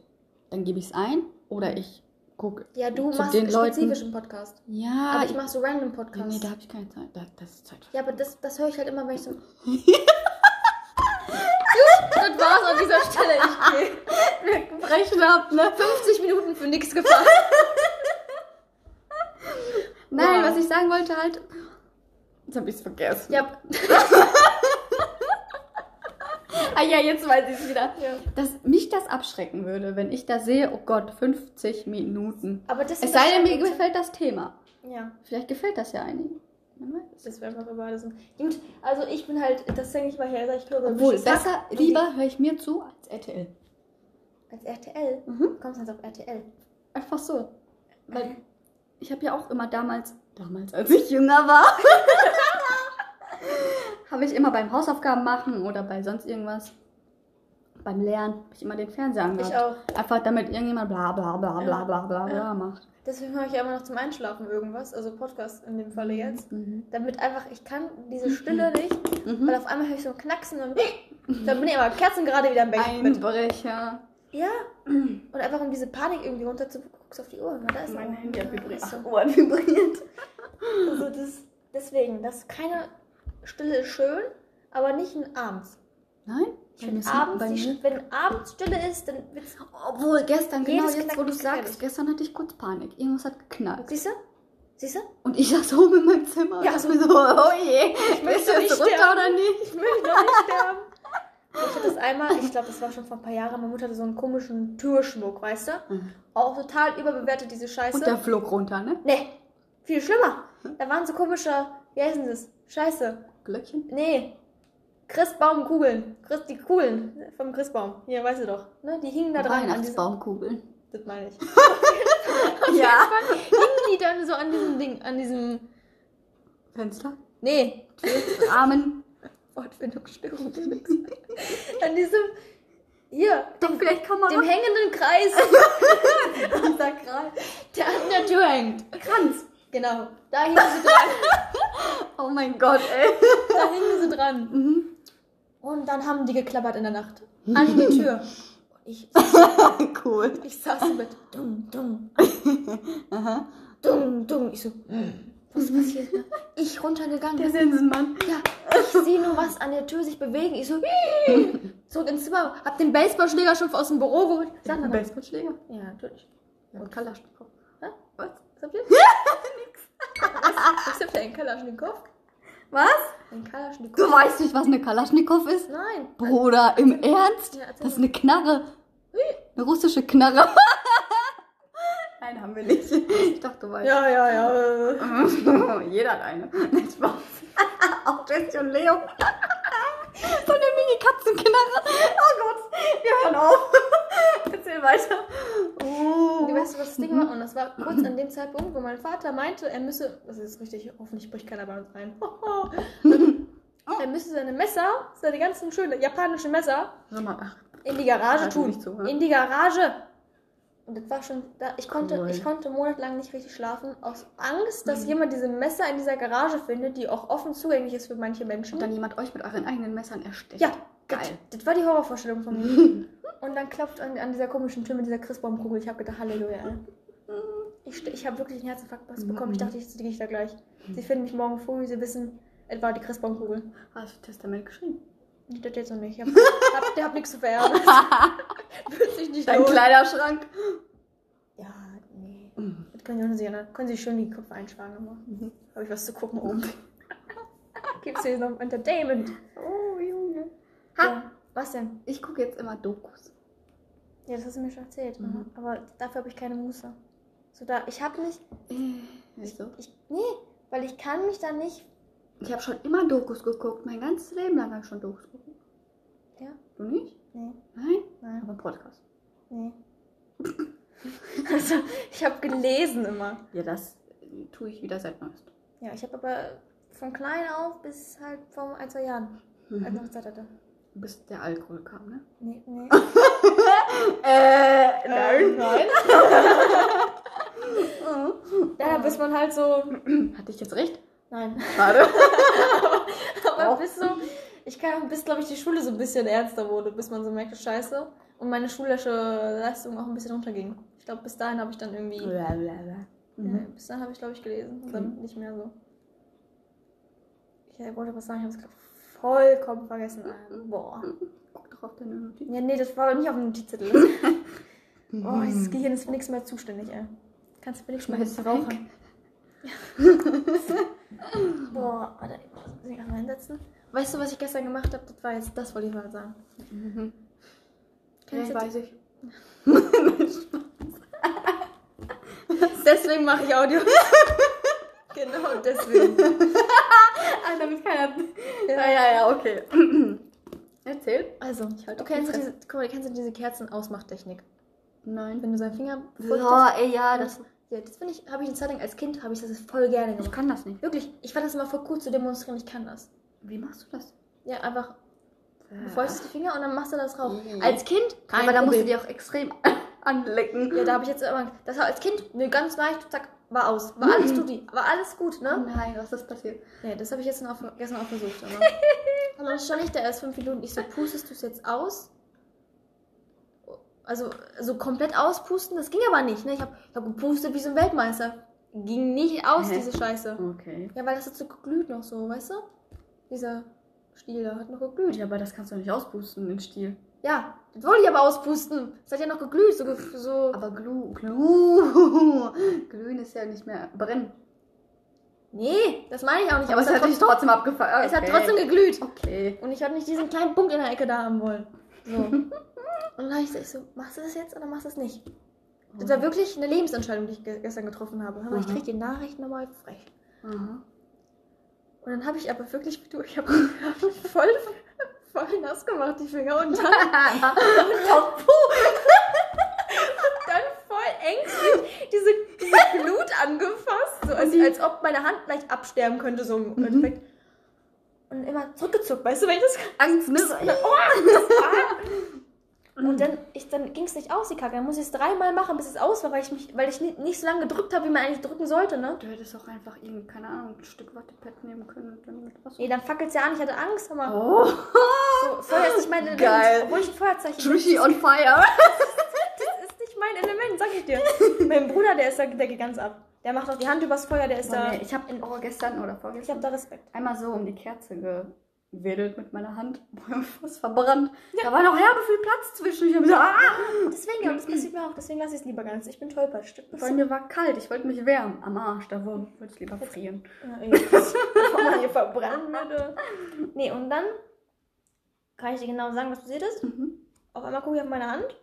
dann gebe ich es ein oder ich gucke. Ja, du Zu machst den Leuten- spezifischen Podcast. Ja, Aber ich mache so random Podcasts. nee, da habe ich keine Zeit. Da, das ist Zeit. Ja, aber das, das höre ich halt immer, wenn ich so. Das war's an dieser Stelle. Ich gehe. Brechen ab, ne? 50 Minuten für nichts gefahren. Nein, was ich sagen wollte halt. Jetzt habe ich es vergessen. Ja, Ah ja, jetzt weiß ich es wieder. Ja. Dass mich das abschrecken würde, wenn ich da sehe, oh Gott, 50 Minuten. aber das Es sei denn, mir gefällt das Thema. Ja, Vielleicht gefällt das ja einigen. Das wäre einfach über alles. Gut, also ich bin halt, das denke ich mal her, ich glaube, Obwohl, besser, lieber höre ich mir zu als RTL. Als RTL. Mhm. Kommst du jetzt auf RTL? Einfach so. Weil ich habe ja auch immer damals, damals als ich jünger war, habe ich immer beim Hausaufgaben machen oder bei sonst irgendwas, beim Lernen, habe ich immer den Fernseher angehört. Ich auch. Einfach damit irgendjemand bla bla bla bla Ja. bla bla bla Ja. macht. Deswegen höre ich ja immer noch zum Einschlafen irgendwas, also Podcast in dem Falle jetzt. Mhm. Damit einfach, ich kann diese Stille nicht, Mhm. weil auf einmal höre ich so ein Knacksen und dann bin ich aber Kerzen gerade wieder im Bett. Einbrecher. Ja. Und einfach um diese Panik irgendwie runter zu guckst auf die Uhr. Da ist Mein. Handy hat vibriert. ist so. Oh, hat vibriert. Also das, deswegen, das keine Stille ist schön, aber nicht abends. Nein? Ich ist abends, bei die, mir- wenn abends Stille ist, dann wird's. Obwohl, gestern, genau jetzt, wo Knacken du ist sagst, gestern hatte ich kurz Panik. Irgendwas hat geknackt. Siehst du? Siehst du? Und ich saß oben in meinem Zimmer Ja, und so- dachte mir so, oh je, möchte bist du nicht jetzt runter sterben. oder nicht? Ich möchte noch nicht sterben. Ich hatte das einmal, ich glaube, das war schon vor ein paar Jahren, meine Mutter hatte so einen komischen Türschmuck, weißt du? Mhm. Auch total überbewertet, diese Scheiße. Und der flog runter, ne? Nee, viel schlimmer. Da waren so komische, wie heißen das? Scheiße. Glöckchen? Nee. Christbaumkugeln. Christ, die Kugeln vom Christbaum. Hier, weißt du doch. Ne? Die hingen da dran. Weihnachtsbaumkugeln. das meine ich. Ja. hingen die dann so an diesem Ding, an diesem. Fenster? Nee. Rahmen? Wortfindungsstörung. an diesem. Hier. Doch, vielleicht kann man Dem hängenden Kreis. unser Kreis. der an der Tür hängt. Kranz. Genau. Da hingen sie dran. Oh mein Gott, ey. Da hingen sie dran. Mhm. Und dann haben die geklappert in der Nacht. An die Tür. Und ich, cool. ich saß im Bett. Dumm, dumm. Aha. Dumm, dumm. Ich so, hm, was passiert? da? Ich runtergegangen. Der Sensenmann. Ja, ich sehe nur was an der Tür sich bewegen. Ich so, zurück ins Zimmer, hab den Baseballschläger schon aus dem Büro geholt. Sag mal, Baseballschläger. ja, natürlich. Und Kalaschnikow. Hä? Was? Was habt ihr? Nix. Was, was habt ihr, ein Kalaschnikow? Was? Ein Kalaschnikow? Du weißt nicht, was eine Kalaschnikow ist? Nein. Bruder, im Ernst? Ja, Das ist eine Knarre. Eine russische Knarre. Nein, haben wir nicht. Ich dachte, du weißt. Ja, ja, ja. Jeder hat eine. Nein, Spaß. Auch Jessie und Leo. So eine richtige Katzenknarre. Oh Gott, wir hören auf. Erzähl weiter. Oh. Du weißt, was das Ding war? Und das war kurz an dem Zeitpunkt, wo mein Vater meinte, er müsse, das ist richtig, hoffentlich bricht keiner bei uns rein. er müsse seine Messer, seine ganzen schönen japanischen Messer, Sag mal, ach, in die Garage tun. in die Garage. Und das war schon, da, ich konnte, Cool. ich konnte monatelang nicht richtig schlafen, aus Angst, dass Mhm. jemand diese Messer in dieser Garage findet, die auch offen zugänglich ist für manche Menschen. und dann jemand euch mit euren eigenen Messern erstecht. ja, geil. Das, das war die Horrorvorstellung von mir. Und dann klopft an, an dieser komischen Tür mit dieser Christbaumkugel. Ich habe gedacht, Halleluja. ey. Ich, ich habe wirklich einen Herzinfarkt bekommen. Ich dachte, jetzt liege ich da gleich. Sie finden mich morgen früh, sie wissen etwa die Christbaumkugel. Hast du Testament geschrieben? Ich das jetzt noch nicht. Ich hab, hab, der hat nichts zu vererben. Wird sich nicht Dein lohnen. Kleiderschrank. Ja, nee. Mhm. Das können Sie ne? Können Sie schön die Köpfe einschlagen. Aber habe ich was zu gucken oben. Gibt's hier noch Entertainment? Oh, Junge. Ja. Was denn? Ich gucke jetzt immer Dokus. Ja, das hast du mir schon erzählt. Mhm. Aber dafür habe ich keine Muße. So da, ich habe nicht, Äh, Weißt du? ich, nee, weil ich kann mich da nicht, Ich habe schon immer Dokus geguckt. Mein ganzes Leben lang habe ich schon Dokus geguckt. Ja. Du nicht? nee, Nein? nein, Aber Podcast. nee. also, ich habe gelesen immer. Ja, das tue ich wieder seit neuestem. Ja, ich habe aber von klein auf bis halt vor ein, zwei Jahren, als ich Mhm. noch Zeit hatte. Bis der Alkohol kam, ne? Nee, nee. Äh, nein. Ja, dann bis man halt so, Hatte ich jetzt recht? Nein. Schade. Aber Auch. bis so, ich kann bis, glaube ich, die Schule so ein bisschen ernster wurde, bis man so merkte, scheiße. Und meine schulische Leistung auch ein bisschen runterging. Ich glaube, bis dahin habe ich dann irgendwie, ja, Mhm. bis dahin habe ich, glaube ich, gelesen. Und dann nicht mehr so. Ich wollte was sagen, ich habe es gerade vollkommen vergessen. Alter. Boah. Guck doch auf deine Notiz. Ja, nee, das war nicht auf dem Notizzettel. Oh, dieses Gehirn ist für nichts mehr zuständig, ey. Kannst du mir nichts mehr rauchen. Boah, warte, ich muss mich erstmal hinsetzen. Weißt du, was ich gestern gemacht habe? Das war jetzt, das wollte ich mal sagen. Mhm. Kennst Ja, du weiß ich. Deswegen mache ich Audio. genau, deswegen. Ah, damit keiner. Ja, ja, ja, okay. Erzähl. Also, Ich halt du die kennst, Fresse. diese, guck mal, kennst du diese Kerzen-Ausmachtechnik? Nein. Wenn du seinen Finger Ja, ey, ja, das. Ja, das finde ich, habe ich eine Zeit lang als Kind, habe ich das voll gerne Ich gemacht. kann das nicht. Wirklich, ich fand das immer voll cool zu demonstrieren, ich kann das. Wie machst du das? Ja, einfach befeuchtest die Finger und dann machst du das rauf. Mhm. Als Kind, kein Aber da musst du die auch extrem anlecken. Ja, da habe ich jetzt immer, das war als Kind, ne, ganz leicht, zack, war aus. War alles tutti, war alles gut, Oh ne? nein, was ist passiert? Ja, das habe ich jetzt noch, gestern auch versucht. Aber. und dann stand ich da erst fünf Minuten. Ich so, pustest du es jetzt aus? Also, so komplett auspusten, das ging aber nicht, ne? Ich habe hab gepustet wie so ein Weltmeister. Ging nicht aus, Hä? diese Scheiße. Okay. Ja, weil das hat so geglüht noch so, weißt du? Dieser Stiel da hat noch geglüht. Ja, aber das kannst du nicht auspusten, den Stiel. Ja, das wollte ich aber auspusten. Das hat ja noch geglüht, so, so Aber Glu, Glu, Glühen ist ja nicht mehr brennen. Nee, das meine ich auch nicht. Aber es hat dich trotzdem abgefangen. es hat trotzdem geglüht. Okay. Und ich hatte nicht diesen kleinen Punkt in der Ecke da haben wollen. So. Und dann habe ich so, ich so, machst du das jetzt oder machst du das nicht? Das war wirklich eine Lebensentscheidung, die ich ge gestern getroffen habe. Hör mal, ich Mhm. krieg die Nachrichten nochmal frech. Aha. Und dann habe ich aber wirklich, ich habe hab mich voll, voll nass gemacht, die Finger. Und dann, Doch, dann voll ängstlich diese, diese Glut angefasst. So als, als ob meine Hand gleich absterben könnte, so im Endeffekt. Und immer zurückgezuckt, weißt du, wenn ich das Angst, ne? Und dann, ich, dann ging es nicht aus, die Kacke. Dann muss ich es dreimal machen, bis es aus war, weil ich mich, weil ich nicht, nicht so lange gedrückt habe, wie man eigentlich drücken sollte, ne? Du hättest auch einfach irgendein, keine Ahnung, ein Stück Wattepad nehmen können und dann mit Wasser. Nee, dann fackelt es ja an, ich hatte Angst, mal. Oh, So, Feuer ist nicht mein Element. Geil. Obwohl ich ein Feuerzeichen. Trishy on fire. Das ist nicht mein Element, sag ich dir. mein Bruder, der ist da, der geht ganz ab. Der macht auch die Hand übers Feuer, der ist da. Ich habe oh, gestern oder Ich vorgestern hab da Respekt. einmal so um die Kerze gewedelt mit meiner Hand. Was verbrannt. Da war noch herbe viel Platz zwischen. Ich hab gesagt, ah! Deswegen, aber das passiert mir auch, deswegen lasse ich es lieber ganz. Ich bin tollpatsch. Vor mir war kalt. Ich wollte mich wärmen. Am Arsch. Da wollte ich lieber frieren. Ja, ey, Bevor man hier verbrannt würde. Nee, und dann kann ich dir genau sagen, was passiert ist. Mhm. Auf einmal gucke ich auf meine Hand.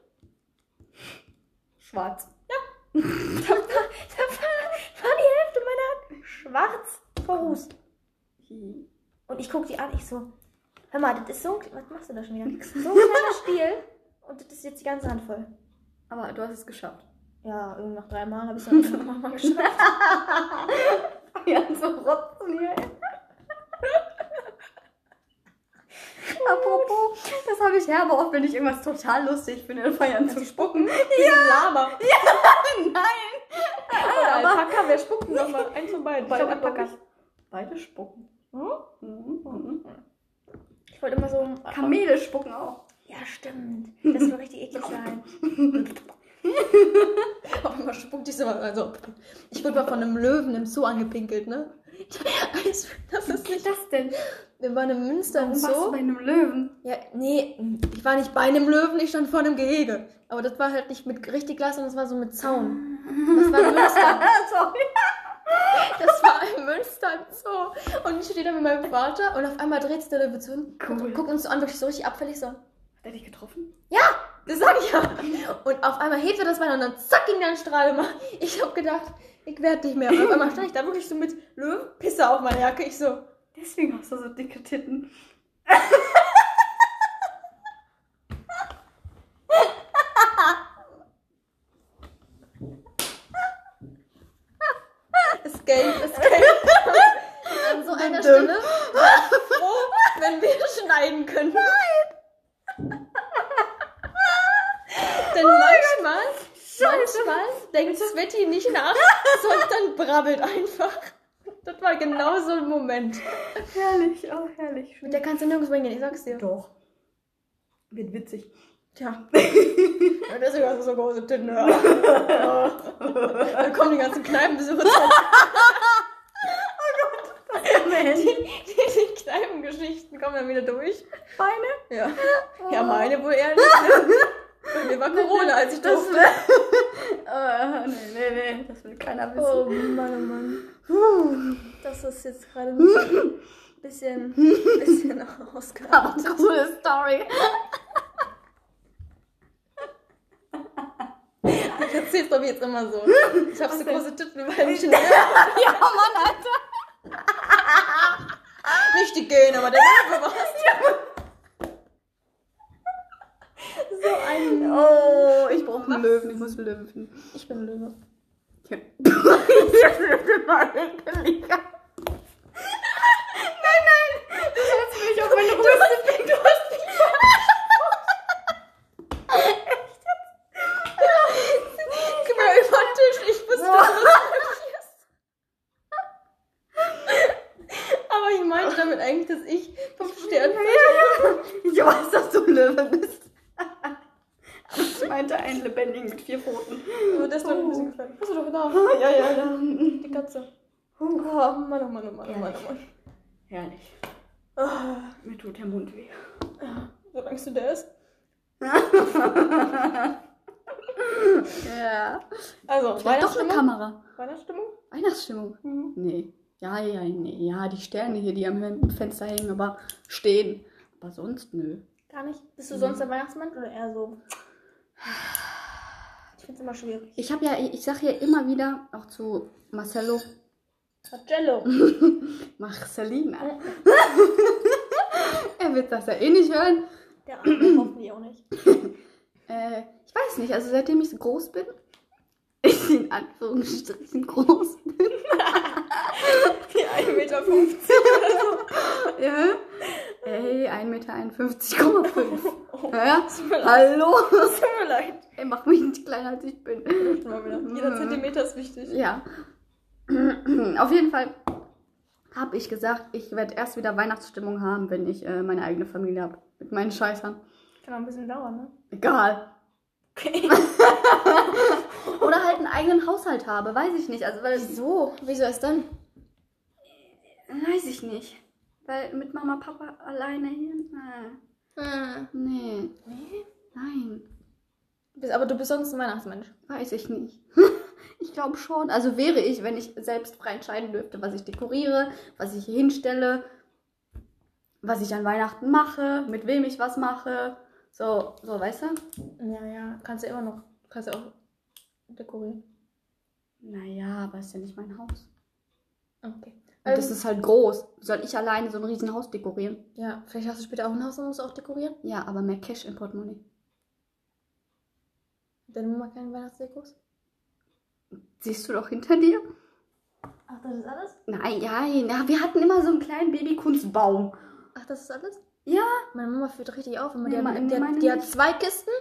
Schwarz. Da war, da war die Hälfte meiner Hand schwarz vor Ruß. Und ich gucke die an, ich so, Hör mal, das ist so ein, was machst du da schon wieder? So ein kleiner Stiel und das ist jetzt die ganze Hand voll. Aber du hast es geschafft. Ja, irgendwie nach drei Mal habe ich es dann nochmal geschafft. Ja, so rotzen hier. Apropos, das habe ich herbe oft, wenn ich irgendwas total lustig finde, dann feiern zu spucken. Wie so ein Lama. Nein! Oder Aber- Alpaka, wer spuckt nochmal? Eins von beiden. Beide, Ich glaub, Alpaka. Beide spucken. Ich wollte immer so. Kamele spucken auch. Ja, stimmt. Das soll richtig eklig sein. Auf einmal spuckt ich so also Ich wurde mal von einem Löwen im Zoo angepinkelt, ne? Das ist nicht. das denn? Wir waren im Münster im Warum warst du Zoo. bei einem Löwen? Ja, nee, ich war nicht bei einem Löwen, ich stand vor einem Gehege. Aber das war halt nicht mit richtig Glas, sondern das war so mit Zaun. Das war Münster. Sorry. Das war in Münster im Zoo. Und ich stehe da mit meinem Vater und auf einmal dreht sich der Löwe zu und Cool. guckt uns so an, wirklich so richtig abfällig so. Hat er dich getroffen? Ja, das sag ich ja. Und auf einmal hebt er das Bein und dann zack ging da ein Strahl immer. Ich hab gedacht, ich werde nicht mehr. Und auf einmal stand ich da wirklich so mit Löwenpisse auf meiner Jacke. Ich so, Deswegen hast du so dicke Titten. Escape, Escape. An so einer Stelle war ich froh, wenn wir schneiden können. Nein. Denn manchmal, manchmal denkt Sveti nicht nach, sondern brabbelt einfach. Das war genau so ein Moment. Herrlich, auch herrlich. Mit der kannst du nirgends hingehen, ich sag's dir. Doch. Wird witzig. Tja. Ja, deswegen hast du so große Titten. Dann kommen die ganzen Kneipenbesucher. Die, die Kneipengeschichten kommen dann wieder durch. Beine? Ja. Ja, meine wohl eher nicht. Ne? Bei mir war Corona, als ich Das durfte. äh, nee, nee, nee, das will keiner Oh wissen. Mann, oh Mann. Das ist jetzt gerade ein bisschen, bisschen Aber ausgeartet. coole Story. Ich erzähl's doch jetzt immer so. Ich hab so große Titten, weil ich Ja, Mann, Alter. nicht die gehen, aber der Löwe war's. So ein... Oh, ich brauche einen Löwen. Ich muss einen Löwen finden. Ich bin ein Löwe. Ja. Jetzt wird mal ekelig. Nein, nein. Du sollst mich auf meine Rüste Du hast mich Gib mir über den Tisch, ich wusste, Boah. was das ist. Aber ich meinte damit eigentlich, dass ich fünf Sterne Ich weiß, dass du ein Löwe bist. Aber ich meinte einen lebendigen mit vier Pfoten. Aber das ist doch ein bisschen gefallen. Hast du doch da. Ja, ja, ja. Die Katze. Oh Mann, oh Mann, oh Mann, oh Mann, oh Mann. Oh Mann. Herrlich. Ah, Mir tut der Mund weh. so Angst du der ist. Ja. Also, Doch eine Weihnachtsstimmung? Kamera. Weihnachtsstimmung? Weihnachtsstimmung. Mhm. Nee. Ja, ja, nee. Ja, die Sterne hier, die am Fenster hängen, aber stehen. Aber sonst nö. Gar nicht. Bist du sonst der Weihnachtsmann oder eher so? Ich find's immer schwierig. Ich habe ja, ich sage ja immer wieder, auch zu Marcello, Marcello. Marcelina. er wird das ja eh nicht hören. Der andere hoffentlich auch nicht. Äh, ich weiß nicht, also seitdem ich so groß bin, in Anführungsstrichen groß bin. Die 1,50 Meter. Ja. Ey, 1,51 Meter, 51,5. Oh, Ja? Hallo? Tut mir leid. Ey, mach mich nicht kleiner als ich bin. Jeder Zentimeter ist wichtig. Ja. Auf jeden Fall habe ich gesagt, ich werde erst wieder Weihnachtsstimmung haben, wenn ich äh, meine eigene Familie habe. Mit meinen Scheißern. Kann auch ein bisschen dauern, ne? Egal. Okay. Oder halt einen eigenen Haushalt habe, weiß ich nicht. Also, weil, Wieso? Wieso erst dann? weiß ich nicht. Weil mit Mama, Papa alleine hier, äh, Hm. nee, Nee. nein, Aber du bist sonst ein Weihnachtsmensch. weiß ich nicht. ich glaube schon. Also wäre ich, wenn ich selbst frei entscheiden dürfte, was ich dekoriere, was ich hier hinstelle, was ich an Weihnachten mache, mit wem ich was mache. So, so, weißt du? Ja, ja. Kannst du immer noch. Kannst du auch dekorieren. Naja, aber ist ja nicht mein Haus. Okay. Und das ist halt groß. Soll ich alleine so ein riesen Haus dekorieren? Ja, vielleicht hast du später auch ein Haus und musst auch dekorieren. Ja, aber mehr Cash im Portemonnaie. Deine Mama keine Weihnachtsdekos? Siehst du doch hinter dir? Ach, das ist alles? Nein, ja, ja, wir hatten immer so einen kleinen Babykunstbaum. Ach, das ist alles? Ja. Meine Mama führt richtig auf. Immer. Die, hat, die, hat, die hat zwei Kisten.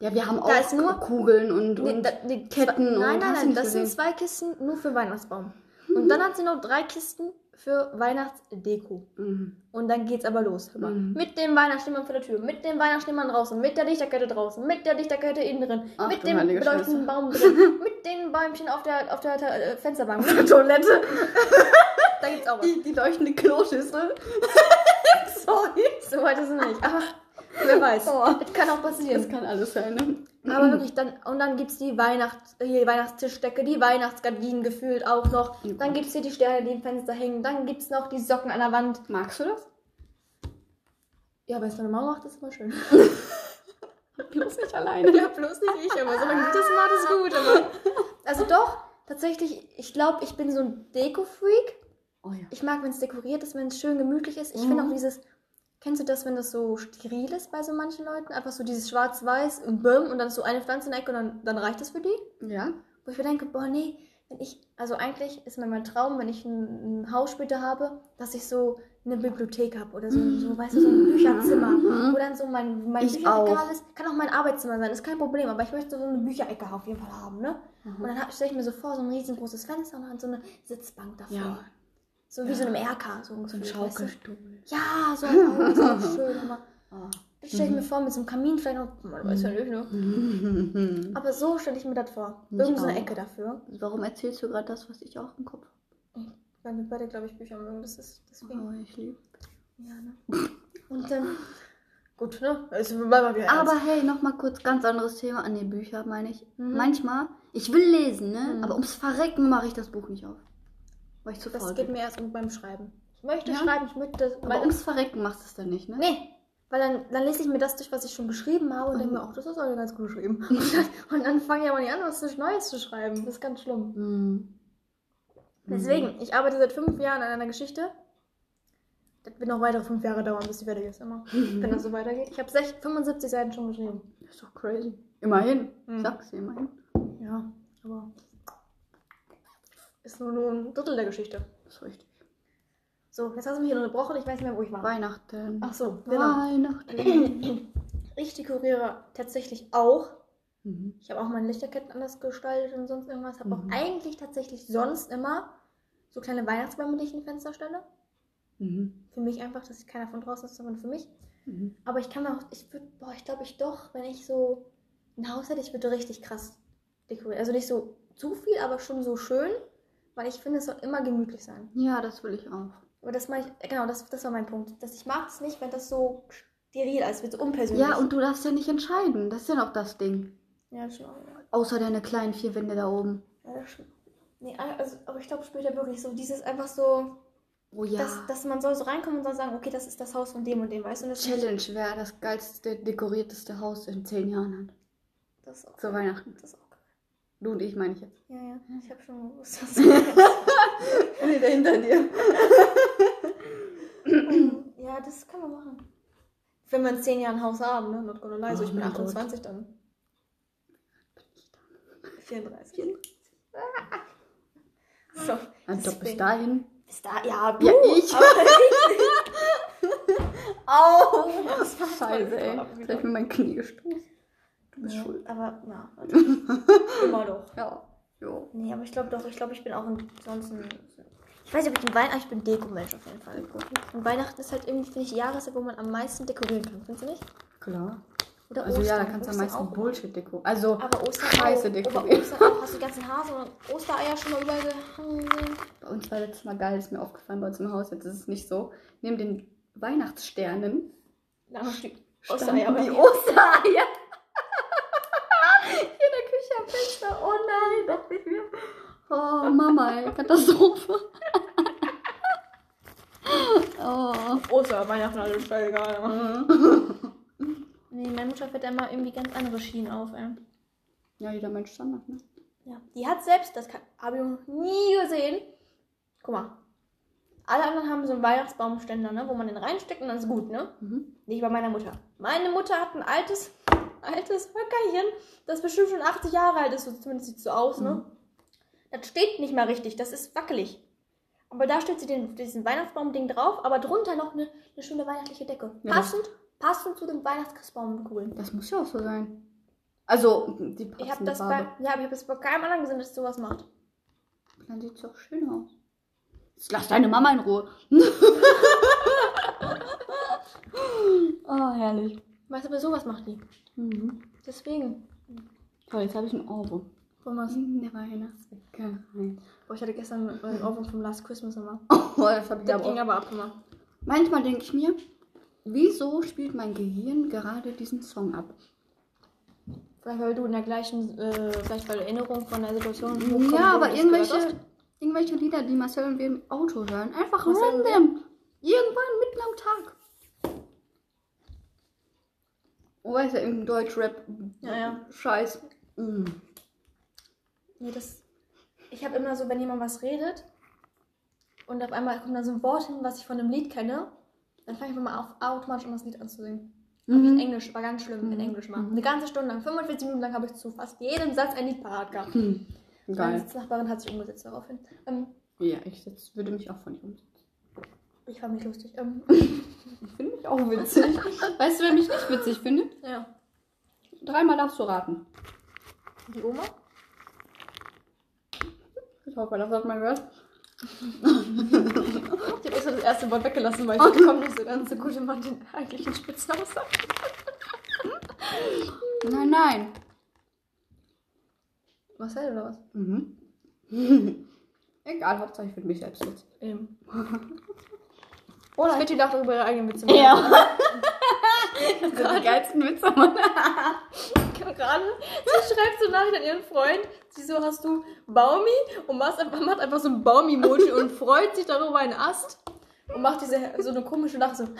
Ja, wir haben Da auch nur- Kugeln und, Nee, und da, die Ketten zwei, und Nein, nein, du nein, nicht das sind gesehen. zwei Kisten nur für Weihnachtsbaum. Und dann hat sie noch drei Kisten für Weihnachtsdeko. Mhm. Und dann geht's aber los. Mhm. Mit dem Weihnachtsschneemann vor der Tür, mit dem Weihnachtsschneemann draußen, mit der Lichterkette draußen, mit der Lichterkette innen drin, Ach mit dem beleuchteten. Baum drin, mit den Bäumchen auf der, auf der äh, Fensterbank. Toilette. Da gibt's auch was. Die, die leuchtende Kloschüssel. Sorry. So weit ist es nicht. Aber wer weiß. Oh. Das kann auch passieren. Das kann alles sein, ne? Aber wirklich, dann, und dann gibt es die Weihnachts, hier Weihnachtstischdecke, die Weihnachtsgardinen gefühlt auch noch. Ja, Dann gibt es hier die Sterne, die im Fenster hängen. Dann gibt es noch die Socken an der Wand. Magst du das? Ja, wenn es meine Mama macht, ist immer schön. Bloß nicht alleine. ja, bloß nicht ich, aber solange sie das macht, ist gut. Aber also doch, tatsächlich, ich glaube, ich bin so ein Deko-Freak. Oh ja. Ich mag, wenn es dekoriert ist, wenn es schön gemütlich ist. Ich Mhm. finde auch dieses, kennst du das, wenn das so steril ist bei so manchen Leuten? Einfach so dieses schwarz-weiß und böhm und dann so eine Pflanze in der Ecke und dann, dann reicht das für die? Ja? Wo ich mir denke, boah, nee, wenn ich, also eigentlich ist mir mein Traum, wenn ich ein, ein Haus später habe, dass ich so eine Bibliothek habe oder so, so, weißt du, so ein Bücherzimmer, Mhm. wo dann so mein, mein Ich Bücherregal auch. ist. Kann auch mein Arbeitszimmer sein, ist kein Problem, aber ich möchte so eine Bücherecke auf jeden Fall haben, ne? Und dann stelle ich mir so vor, so ein riesengroßes Fenster und dann so eine Sitzbank davor. Ja. So wie so einem Erker, so So ein ungefähr. weißt du? Schaukelstuhl. Ja, so ein so schön. Oh. Das stelle ich mir vor mit so einem Kamin vielleicht noch, man weiß ja nicht, ne? Mhm. Aber so stelle ich mir das vor. Irgend so eine. Ecke dafür. Warum erzählst du gerade das, was ich auch im Kopf Weil wir beide, glaube ich, Bücher mögen. Das ist habe? deswegen. Oh, ich liebe. Ja, ne? Und dann. Gut, ne? Also. Aber hey, nochmal kurz ganz anderes Thema. An den Bücher meine ich. Mhm. Manchmal, ich will lesen, ne? Mhm. Aber ums Verrecken mache ich das Buch nicht auf. Weil ich zu das faul geht bin. mir erst um beim Schreiben. Ich möchte Ja? schreiben, ich möchte das. Aber Meine, ums Verrecken machst du es dann nicht, ne? nee, weil dann, dann lese ich mir das durch, was ich schon geschrieben habe und denke mir, ach, das ist aber ganz gut geschrieben. Und dann, und dann fange ich aber nicht an, was Neues zu schreiben. Das ist ganz schlimm. Mhm. Deswegen, ich arbeite seit fünf Jahren an einer Geschichte. Das wird noch weitere fünf Jahre dauern, bis die fertig ist, immer. Wenn das so weitergeht. Ich habe 75 Seiten schon geschrieben. Das ist doch crazy. Immerhin. Mhm. Sag's dir immerhin. Ja, aber ist nur, nur ein Drittel der Geschichte. Das ist richtig. So, jetzt hast du mich hier unterbrochen, ich weiß nicht mehr, wo ich war. Weihnachten. Ach so, genau. Weihnachten. Ich dekoriere tatsächlich auch. Mhm. Ich habe auch meine Lichterketten anders gestaltet und sonst irgendwas. Habe Mhm. auch eigentlich tatsächlich sonst immer so kleine Weihnachtsbäume, die ich in die Fenster stelle. Mhm. Für mich einfach, dass ich keiner von draußen ist, sondern für mich. Mhm. Aber ich kann auch, ich würde, boah, ich glaube ich doch, wenn ich so ein Haus hätte, ich würde richtig krass dekorieren. Also nicht so zu viel, aber schon so schön, weil ich finde, es soll immer gemütlich sein. Ja, das will ich auch. Aber das meine ich, genau, das, das war mein Punkt. Dass ich mag es nicht, wenn das so steril ist, wird so unpersönlich. Ja, und du darfst ja nicht entscheiden. Das ist ja noch das Ding. Ja, auch, ja. Außer deine kleinen vier Wände da oben. Ja, das stimmt. Nee, also, aber ich glaube später wirklich so dieses einfach so, Oh ja. dass, dass man soll so reinkommen und soll sagen, okay, das ist das Haus von dem und dem, weißt du? Challenge, wer das geilste, dekorierteste Haus in zehn Jahren hat. Das auch, Zu Weihnachten. das auch. Du und ich meine ich jetzt. Ja, ja, ich habe schon gewusst, was Nee, der hinter dir. Ja, das kann man machen. Wenn wir in zehn Jahren ein Haus haben, ne? Not gonna lie. So, Oh ich bin mein Gott. 28 dann. 34. So. Und doch bis dahin. Bis da, ja, Ja, du, ich. aber Au! Scheiße, ey. Jetzt hab ich mir mein Knie gestoßen. Du bist Ja, schuld. aber, na, natürlich. immer doch. Ja. Jo. Nee, aber ich glaube doch, ich glaube, ich bin auch ein, sonst ein. Ich weiß nicht, ob ich ein Weihnachten, ich bin Deko-Mensch auf jeden Fall. Und Weihnachten ist halt irgendwie, finde ich, die Jahreszeit, wo man am meisten dekorieren kann, findest du nicht? Klar. Oder Also ja, da Ostern. kannst du am Ostern meisten auch. Bullshit deko. Also Aber Ostern Scheiße dekorieren. Ostern auch. Hast du die ganzen Hasen und Ostereier schon mal überall gehangen gesehen? Bei uns war letztes Mal geil, ist mir aufgefallen bei uns im Haus. Jetzt ist es nicht so. Neben den Weihnachtssternen standen Ostereier. die? Ostereier. Hier in der Küche am Fenster. Oh nein, dachte ich mir. Oh Mama, ey, Katastrophe. oh. Oster, Weihnachten, alles scheißegal. Mhm. Nee, meine Mutter fährt immer irgendwie ganz andere Schienen auf, ey. Ja, jeder Mensch Standard, ne? Ja. Die hat selbst, das kann- habe ich noch nie gesehen. Guck mal. Alle anderen haben so einen Weihnachtsbaumständer, ne, wo man den reinsteckt und dann ist gut, ne? Mhm. Nicht bei meiner Mutter. Meine Mutter hat ein altes, altes Höckerchen, das bestimmt schon 80 Jahre alt ist, so zumindest sieht es so aus, ne? Das steht nicht mal richtig, das ist wackelig. Aber da stellt sie den, diesen Weihnachtsbaum-Ding drauf, aber drunter noch eine, eine schöne weihnachtliche Decke. Ja, passend, passend zu dem Weihnachtskritzbaumkugeln. Das muss ja auch so sein. Also, die Ich habe passende das bei, Farbe. ja, aber ich habe das bei keinem anderen gesehen, dass sowas macht. Dann sieht es auch schön aus. Jetzt lass deine Mama in Ruhe. oh, herrlich. Weißt du, aber sowas macht die. Mhm. Deswegen. Toll, jetzt habe ich ein Ohrwurm. Von was? In der Weihnachtsbäckerei. Boah, ich hatte gestern einen Ohrwurm vom Last Christmas immer. Oh, das Das aber ging aber ab immer. Manchmal denke ich mir, wieso spielt mein Gehirn gerade diesen Song ab? Vielleicht weil du in der gleichen, äh, vielleicht weil Erinnerung von der Situation Ja, hochkommen, wo aber du irgendwelche, hast. irgendwelche Lieder, die Marcel und wir im Auto hören, einfach Marcel random. Irgendwann mitten am Tag. Oh, weißt du, irgendein Deutschrap. Ja, ja. Scheiß. Mm. Nee, das. Ich habe immer so, wenn jemand was redet und auf einmal kommt da so ein Wort hin, was ich von einem Lied kenne, dann fange ich einfach mal auf, automatisch an, das Lied anzusingen. Hab ich in Mhm. Englisch, war ganz schlimm in Mhm. Englisch mal. Mhm. Eine ganze Stunde lang, 45 Minuten lang habe ich zu fast jedem Satz ein Lied parat gehabt. Hm. Meine Geil. Sitznachbarin hat sich umgesetzt daraufhin. Ähm, Ja, ich setz, würde mich auch von ihm umsetzen. ich fand mich lustig. Ähm, Ich finde mich auch witzig. weißt du, wer mich nicht witzig findet? ja. Dreimal darfst du raten. Die Oma? Ich hoffe, das hat man gehört. Ich habe extra das erste Wort weggelassen, weil ich komme nicht so ganz so gut, wenn man den eigentlichen Spitznamen sagt. Nein, nein. Marcel oder was? Mhm. Egal, Hauptsache ich finde mich selbst witzig. Eben. Oder? Fitti lacht darüber ihre eigenen Witze. machen. Ja. das sind die geilsten Witze, Mann. Ich hab gerade, sie schreibt so Nachricht an ihren Freund. Sie so, hast du Baumi? Und macht einfach, macht einfach so ein Baumi-Emoji und freut sich darüber einen Ast. Und macht diese, so eine komische Lache so. und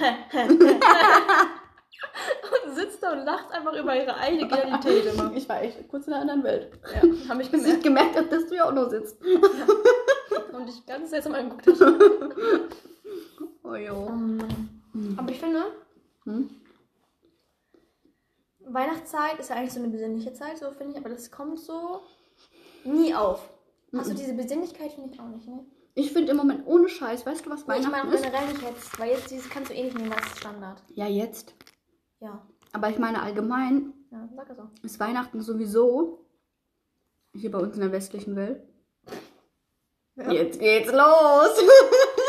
sitzt da und lacht einfach über ihre eigene Genialität immer. Ich war echt kurz in einer anderen Welt. Ja, hab ich gemerkt. ich gemerkt habe, dass du ja auch noch sitzt. Und ich ganz seltsam angeguckt habe. Oh jo. Aber ich finde, Hm? Weihnachtszeit ist ja eigentlich so eine besinnliche Zeit, so finde ich, aber das kommt so nie auf. Hast du diese Besinnlichkeit, finde ich auch nicht, ne? Ich finde im Moment ohne Scheiß, weißt du, was Nee, ich meine Weihnachten auch ist? generell nicht jetzt, weil jetzt dieses kannst du eh nicht nehmen als Standard. Ja, jetzt. Ja, Aber ich meine allgemein ja, sag es auch. ist Weihnachten sowieso hier bei uns in der westlichen Welt. Ja. Jetzt geht's los.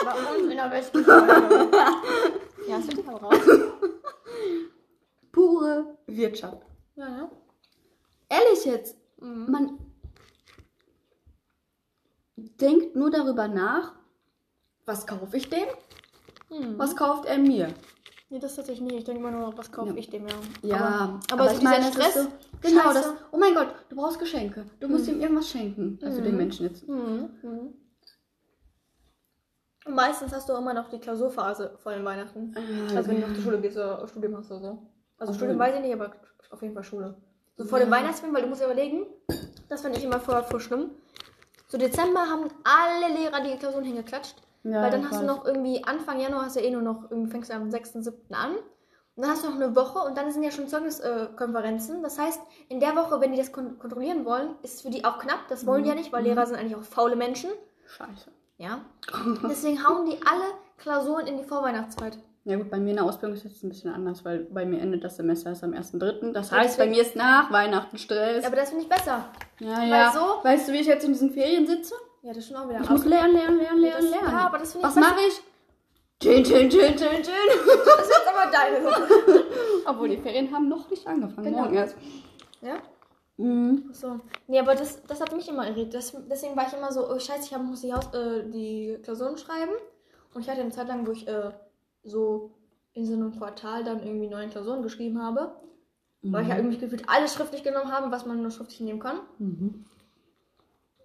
Bei uns in der Westen. ja, das ich aber raus. Pure Wirtschaft. Ja, ja. Ehrlich jetzt, Mhm. man denkt nur darüber nach, was kaufe ich dem? Mhm. Was kauft er mir? Nee, das tatsächlich nicht. Ich denke immer nur, was kaufe Ja. ich dem ja. Ja, aber, aber so dieser es ist Stress. so, genau Scheiße. das. Oh mein Gott, du brauchst Geschenke. Du musst ihm irgendwas schenken. Also Mhm. den Menschen jetzt. Mhm. Mhm. Meistens hast du immer noch die Klausurphase vor den Weihnachten. Also wenn du noch zur Schule gehst oder Studium hast oder so. Also Mhm. Studium weiß ich nicht, aber auf jeden Fall Schule. So vor dem Weihnachtsfilm, weil du musst ja überlegen, das fand ich immer vorher voll schlimm. So Dezember haben alle Lehrer die Klausuren hingeklatscht. Ja, weil dann hast du weiß. noch irgendwie, Anfang Januar hast du ja eh nur noch, irgendwie fängst du am 6., 7. an. Und dann hast du noch eine Woche und dann sind ja schon Zeugniskonferenzen. Das heißt, in der Woche, wenn die das kon kontrollieren wollen, ist es für die auch knapp. Das wollen die ja nicht, weil Lehrer sind eigentlich auch faule Menschen. Scheiße. Ja. Deswegen hauen die alle Klausuren in die Vorweihnachtszeit. Ja gut, bei mir in der Ausbildung ist es ein bisschen anders, weil bei mir endet das Semester erst am 1.3. Das Ja, heißt, bei mir ist nach Weihnachten Stress. Aber das finde ich besser. ja, weil ja. so- weißt du, wie ich jetzt in diesen Ferien sitze? Ja, das ist schon auch wieder Ich muss lernen, lernen, lernen, lernen, lernen. Ja, aber das finde ich Was mache ich? Chillen, chillen, chillen, chillen, chillen. Das ist jetzt aber deine Sache. Obwohl die Ferien haben noch nicht angefangen. Genau. Morgen erst. Ja? Mhm. So. Nee, aber das, das hat mich immer irritiert. Das, deswegen war ich immer so, oh scheiße, ich hab, muss die, Haus, äh, die Klausuren schreiben. Und ich hatte eine Zeit lang, wo ich äh, so in so einem Portal dann irgendwie neun Klausuren geschrieben habe. Weil ich ja irgendwie gefühlt alles schriftlich genommen habe, was man nur schriftlich nehmen kann. Mhm.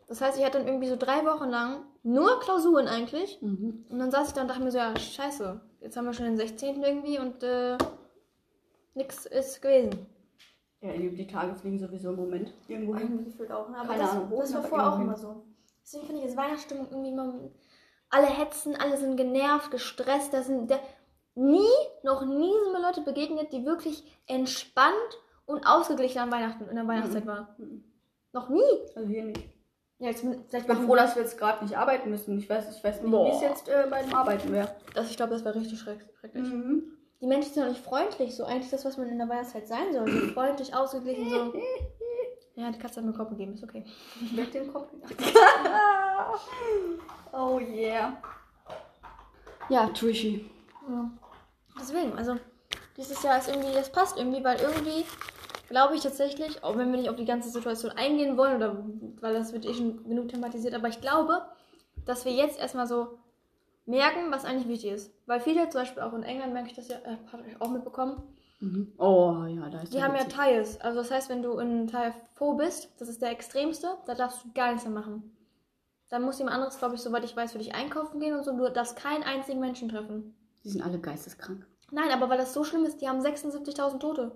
Das heißt, ich hatte dann irgendwie so drei Wochen lang nur Klausuren eigentlich. Mhm. Und dann saß ich da und dachte mir so, ja, scheiße, jetzt haben wir schon den 16. irgendwie und äh, nix ist gewesen. Ja, die Tage fliegen sowieso im Moment. Irgendwo hin. Irgendwie gefühlt auch. Ne? Aber Keine das, Ahnung, das war vorher auch immer so. Deswegen finde ich jetzt Weihnachtsstimmung irgendwie immer alle hetzen, alle sind genervt, gestresst. Da sind der, nie, noch nie sind mir Leute begegnet, die wirklich entspannt und ausgeglichen an Weihnachten, in der Weihnachtszeit waren. Mhm. Noch nie. Also hier nicht. Ja, jetzt, Ich bin froh, dass wir jetzt gerade nicht arbeiten müssen. Ich weiß, ich weiß nicht, wie es jetzt äh, bei dem Arbeiten wäre. das, ich glaube, das wäre richtig schreck- schrecklich. Mhm. Die Menschen sind doch nicht freundlich, so eigentlich das, was man in der Weihnachtszeit sein soll. So freundlich, ausgeglichen, so. Ja, die Katze hat mir Kopf gegeben, ist okay. Wer hat den Kopf gedacht? oh yeah. Ja, Trishy. Ja. Deswegen, also dieses Jahr ist irgendwie, das passt irgendwie, weil irgendwie glaube ich tatsächlich, auch wenn wir nicht auf die ganze Situation eingehen wollen, oder weil das wird eh schon genug thematisiert, aber ich glaube, dass wir jetzt erstmal so merken, was eigentlich wichtig ist. Weil viele, zum Beispiel auch in England, merke ich das ja, äh, habe ich auch mitbekommen, Mhm. Oh ja, da ist die haben ja witzig. Tiles. Also das heißt, wenn du in Teil 4 bist, das ist der extremste, da darfst du gar nichts mehr machen. Dann muss jemand anderes, glaube ich, soweit ich weiß, für dich einkaufen gehen und so. Du darfst keinen einzigen Menschen treffen. Die sind alle geisteskrank. Nein, aber weil das so schlimm ist, die haben 76.000 Tote.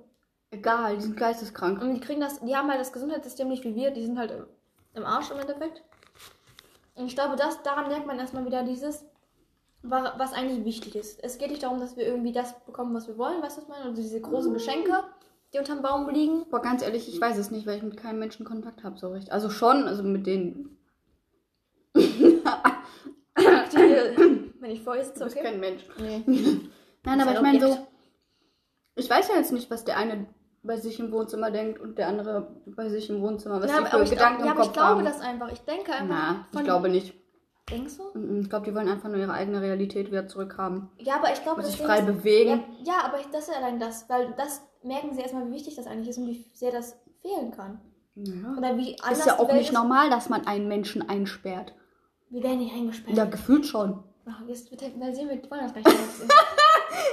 Egal, die sind geisteskrank. Und die kriegen das, die haben halt das Gesundheitssystem nicht wie wir, die sind halt im, im Arsch im Endeffekt. Und ich glaube, das, daran merkt man erstmal wieder dieses, wa- was eigentlich wichtig ist. Es geht nicht darum, dass wir irgendwie das bekommen, was wir wollen, weißt du, was ich meine? Also diese großen Geschenke, die unterm Baum liegen. Aber ganz ehrlich, ich weiß es nicht, weil ich mit keinem Menschen Kontakt habe, so recht. Also schon, also mit denen. Die, wenn ich vor ihr sitze, Du bist okay? kein Mensch. Nee. Nein, Ist aber ich meine so. Ich weiß ja jetzt nicht, was der eine bei sich im Wohnzimmer denkt und der andere bei sich im Wohnzimmer, was Ja, die aber, für aber ich, Gedanken ja, im aber ich Kopf glaube haben. das einfach. Ich denke einfach. Na, ich glaube nicht. Denkst du? Mhm, Ich glaube, die wollen einfach nur ihre eigene Realität wieder zurückhaben. Ja, aber ich glaube, Und das sich frei ist- bewegen. Ja, ja, aber ich, das ist ja allein das, weil das merken sie erstmal, wie wichtig das eigentlich ist und wie sehr das fehlen kann. Ja. Oder wie anders Ist ja auch nicht normal, dass man einen Menschen einsperrt. Wir werden nicht eingesperrt. Ja, gefühlt schon. Ach, jetzt wird weil sie wir wollen das mehr.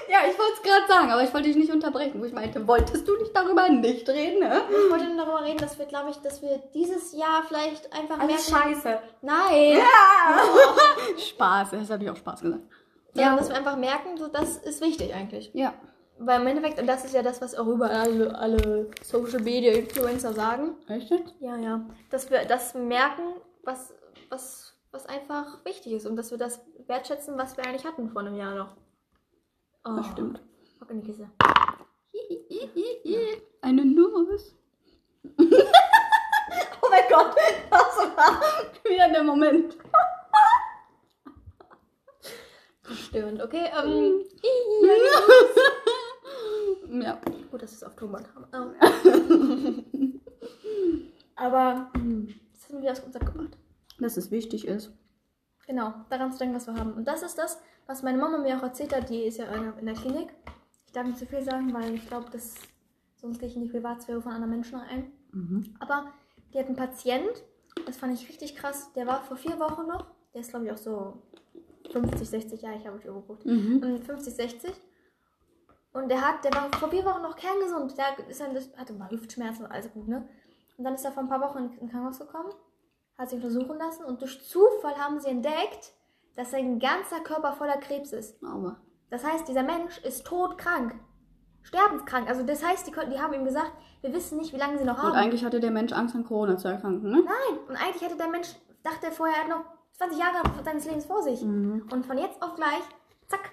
Ja, ich wollte es gerade sagen, aber ich wollte dich nicht unterbrechen, wo ich meinte, wolltest du nicht darüber nicht reden, ne? Ich wollte nur darüber reden, dass wir, glaube ich, dass wir dieses Jahr vielleicht einfach Alles merken. scheiße. Nein! Spaß, das habe ich auch Spaß gesagt. Ja, dass wir einfach merken, so, das ist wichtig eigentlich. Ja. Weil im Endeffekt, und das ist ja das, was auch überall alle, alle Social Media Influencer sagen. Jetzt? Ja, ja. Dass wir das merken, was, was, was einfach wichtig ist und dass wir das wertschätzen, was wir eigentlich hatten vor einem Jahr noch. Oh, Das stimmt. Fuck in die Kiste. Eine Nuss. oh mein Gott, das war wieder der Moment. Verstörend, okay? Ähm, Ja. gut, dass wir es auf Tonband haben. Ähm. Aber hm, das haben wir aus Konzept gebracht. Dass es wichtig ist. Genau, daran zu denken, was wir haben. Und das ist das, was meine Mama mir auch erzählt hat. Die ist ja in der Klinik. Ich darf nicht zu viel sagen, weil ich glaube, dass sonst gehe ich in die Privatsphäre von anderen Menschen ein. Mhm. Aber die hat einen Patient, das fand ich richtig krass. Der war vor vier Wochen noch. Der ist, glaube ich, auch so 50, 60 Jahre. Ich habe euch geguckt. Mhm. Ähm, 50, 60. Und der hat, der war vor vier Wochen noch kerngesund. Der ist dann, hatte mal Hüftschmerzen und alles gut, ne? Und dann ist er vor ein paar Wochen in- ins Krankenhaus gekommen, hat sich untersuchen lassen und durch Zufall haben sie entdeckt, dass sein ganzer Körper voller Krebs ist. Aber. Das heißt, dieser Mensch ist todkrank. Sterbenskrank. Also das heißt, die, die haben ihm gesagt, wir wissen nicht, wie lange sie noch haben. Und eigentlich hatte der Mensch Angst an Corona zu erkranken, ne? Nein, und eigentlich hätte der Mensch, dachte er vorher, er hat noch 20 Jahre seines Lebens vor sich. Mhm. Und von jetzt auf gleich, zack,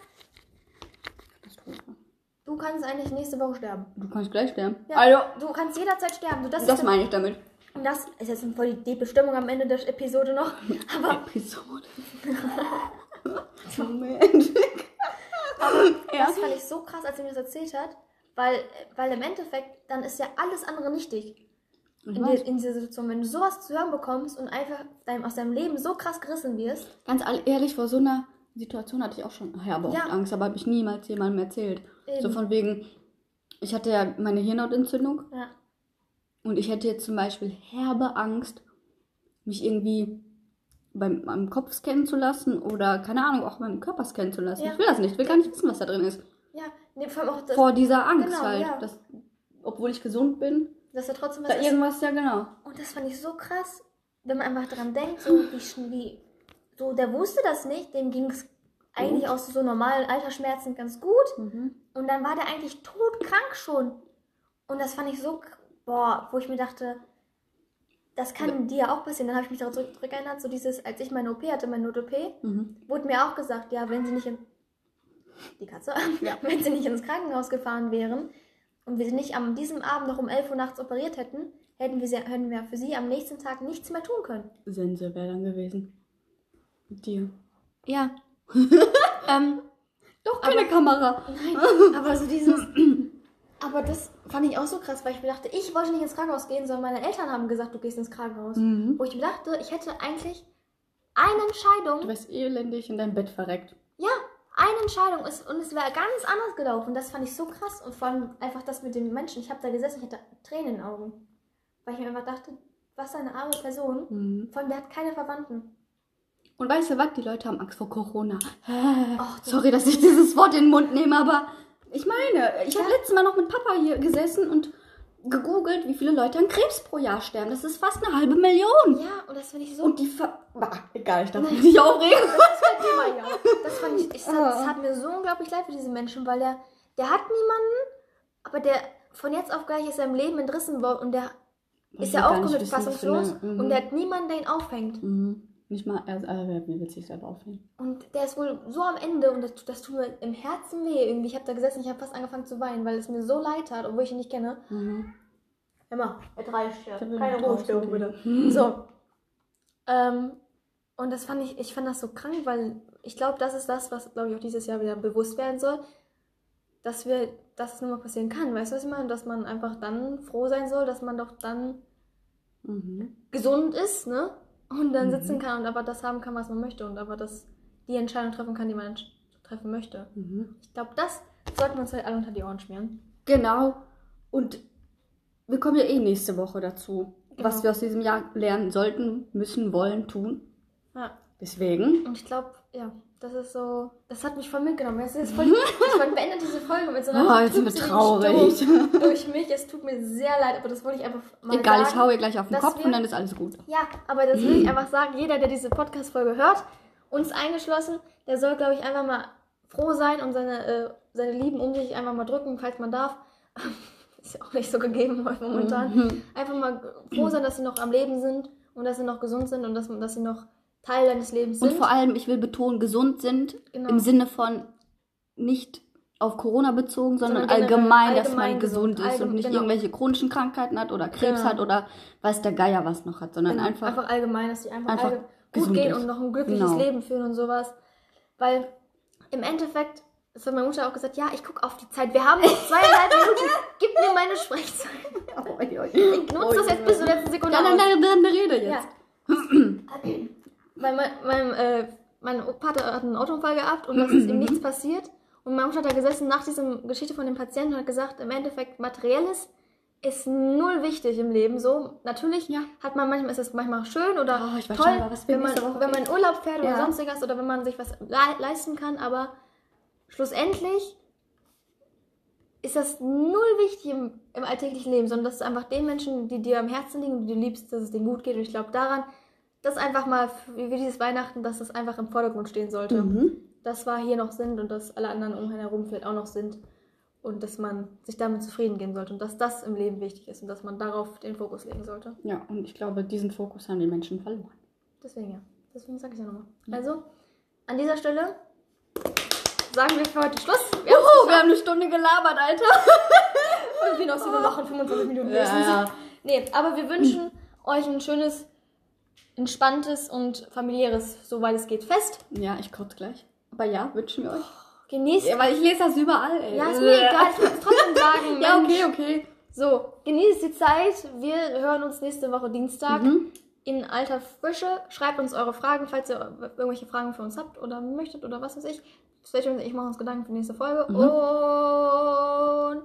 Katastrophe. du kannst eigentlich nächste Woche sterben. Du kannst gleich sterben. Ja, Also, du kannst jederzeit sterben. So, das, das meine ich damit. Und das ist jetzt voll die Bestimmung am Ende der Episode noch. Aber Episode. Moment. ja. das fand ich so krass, als er mir das erzählt hat. Weil, weil im Endeffekt, dann ist ja alles andere nichtig. Ich In, der, in dieser Situation, wenn du sowas zu hören bekommst und einfach dein, aus deinem Leben so krass gerissen wirst. Ganz ehrlich, vor so einer Situation hatte ich auch schon, ja, aber Ja. Angst, aber habe ich niemals jemandem erzählt. So Eben. von wegen, ich hatte ja meine Hirnhautentzündung Ja. Und ich hätte jetzt zum Beispiel herbe Angst, mich irgendwie beim, am Kopf scannen zu lassen oder, keine Ahnung, auch beim Körper scannen zu lassen. Ja. Ich will das nicht, ich will gar nicht wissen, was da drin ist. Ja, nee, vor allem auch, das, Vor dieser Angst Genau, halt, ja. dass, obwohl ich gesund bin, dass er trotzdem was da ist. irgendwas, ja genau. Und das fand ich so krass, wenn man einfach daran denkt, so wie, wie so, der wusste das nicht, dem ging es eigentlich aus so normalen Altersschmerzen ganz gut. Mhm. Und dann war der eigentlich todkrank schon. Und das fand ich so, boah, wo ich mir dachte, das kann dir auch passieren. Dann habe ich mich daran zurück, so dieses, als ich meine OP hatte, meine Not-OP, Mhm. wurde mir auch gesagt, ja, wenn sie nicht in die Katze, Ja. wenn sie nicht ins Krankenhaus gefahren wären und wir sie nicht am diesem Abend noch um 11 Uhr nachts operiert hätten, hätten wir, sie, hätten wir für sie am nächsten Tag nichts mehr tun können. Sense wäre dann gewesen. Mit dir. Ja. ähm, Doch, keine Kamera. nein, aber so dieses. Aber das fand ich auch so krass, weil ich mir dachte, ich wollte nicht ins Krankenhaus gehen, sondern meine Eltern haben gesagt, du gehst ins Krankenhaus. Mhm. Wo ich mir dachte, ich hätte eigentlich eine Du Entscheidung. wärst elendig in deinem Bett verreckt. Ja, eine Entscheidung ist und es wäre ganz anders gelaufen. Das fand ich so krass und vor allem einfach das mit den Menschen. Ich habe da gesessen, ich hatte Tränen in den Augen, weil ich mir einfach dachte, was eine arme Person. Mhm. Vor allem, der hat keine Verwandten. Und weißt du was? Die Leute haben Angst vor Corona. Das- Sorry, dass ich dieses Wort in den Mund nehme, aber ich meine, ich habe letztes Mal noch mit Papa hier gesessen und gegoogelt, wie viele Leute an Krebs pro Jahr sterben. Das ist fast eine halbe Million. Ja, und das finde ich so. Und die ver... Bah, egal, ich darf mich nicht aufregen. das ist kein Thema, ja. Das fand ich, ich das Ah. hat mir so unglaublich leid für diese Menschen, weil der, der hat niemanden, aber der von jetzt auf gleich ist im Leben entrissen worden und der ist ja auch komplett fassungslos Mhm. und der hat niemanden, der ihn auffängt. Mhm. Nicht mal, er, er will sich selber aufhängen. Und der ist wohl so am Ende und das, das tut mir im Herzen weh irgendwie. Ich habe da gesessen, ich habe fast angefangen zu weinen, weil es mir so leid tat, obwohl ich ihn nicht kenne. Mhm. Immer, er reicht ja. Keine Ruhestörung bitte. So. Ähm, und das fand ich, ich fand das so krank, weil ich glaube, das ist das, was, glaube ich, auch dieses Jahr wieder bewusst werden soll, dass wir, dass es nur mal passieren kann. Weißt du, was ich meine? Dass man einfach dann froh sein soll, dass man doch dann Mhm. gesund ist, ne? Und dann Mhm. sitzen kann und aber das haben kann, was man möchte und aber das die Entscheidung treffen kann, die man treffen möchte. Mhm. Ich glaube, das sollten wir uns halt alle unter die Ohren schmieren. Genau. Und wir kommen ja eh nächste Woche dazu, Genau. was wir aus diesem Jahr lernen sollten, müssen, wollen, tun. Ja. Deswegen. Und ich glaube, ja, das ist so, das hat mich voll mitgenommen. Es ist voll, ich wollte beende diese Folge mit so einer Oh, jetzt sind wir traurig. Durch mich. Es tut mir sehr leid, aber das wollte ich einfach mal Egal, sagen. ich hau ihr gleich auf den Kopf wir- und dann ist alles gut. Ja, aber das will ich einfach sagen. Jeder, der diese Podcast-Folge hört, uns eingeschlossen, der soll, glaube ich, einfach mal froh sein und seine, äh, seine Lieben um sich einfach mal drücken, falls man darf. Ist ja auch nicht so gegeben heute momentan. Mhm. Einfach mal froh sein, dass sie noch am Leben sind und dass sie noch gesund sind und dass, dass sie noch Teil deines Lebens sind. Und vor allem, ich will betonen, gesund sind Genau. im Sinne von nicht auf Corona bezogen, sondern, Sondern generell allgemein, dass allgemein man gesund ist und nicht genau. irgendwelche chronischen Krankheiten hat oder Krebs Genau. hat oder weiß der Geier was noch hat, sondern Genau, einfach, einfach allgemein, dass die einfach, einfach gut gehen ist. und noch ein glückliches Genau. Leben führen und sowas. Weil im Endeffekt, das hat meine Mutter auch gesagt, ja, ich gucke auf die Zeit. Wir haben noch zweieinhalb Minuten. Gib mir meine Sprechzeit. Ich nutze das jetzt bis zur letzten Sekunde. Aus. dann, dann rede Ja. mein, mein, äh, mein Opa hat einen Autounfall gehabt und es ist ihm nichts passiert. Und meine Mutter hat da gesessen nach dieser Geschichte von dem Patienten und hat gesagt, im Endeffekt Materielles ist null wichtig im Leben. So, natürlich Ja. hat man manchmal, ist es manchmal schön oder Oh, toll, schon wenn, man, wenn man in Urlaub fährt oder Ja. sonstiges oder wenn man sich was le leisten kann, aber schlussendlich ist das null wichtig im, im alltäglichen Leben, sondern das ist einfach den Menschen, die dir am Herzen liegen und die du liebst, dass es denen gut geht. Und ich glaube daran, dass einfach mal wie dieses Weihnachten, dass das einfach im Vordergrund stehen sollte. Mhm. Dass wir hier noch sind und dass alle anderen um einen herum vielleicht auch noch sind. Und dass man sich damit zufrieden gehen sollte und dass das im Leben wichtig ist und dass man darauf den Fokus legen sollte. Ja, und ich glaube, diesen Fokus haben die Menschen verloren. Deswegen ja. Deswegen sage ich ja nochmal. Also, an dieser Stelle sagen wir für heute Schluss. Wir Oh, wir haben eine Stunde gelabert, Alter. Und wir noch so, wir machen 25 Minuten Ja, ja. Nee, aber wir wünschen euch ein schönes, entspanntes und familiäres, soweit es geht, Fest. Ja, ich kotze gleich. Aber ja, wünschen wir euch. Genießt. Ja, weil ich lese das überall, ey. Ja, ist mir egal, ich kann es trotzdem sagen. Ja, okay, okay. So, genießt die Zeit. Wir hören uns nächste Woche Dienstag Mhm. in alter Frische. Schreibt uns eure Fragen, falls ihr irgendwelche Fragen für uns habt oder möchtet oder was weiß ich. Stay tuned, ich mache uns Gedanken für die nächste Folge. Mhm. Und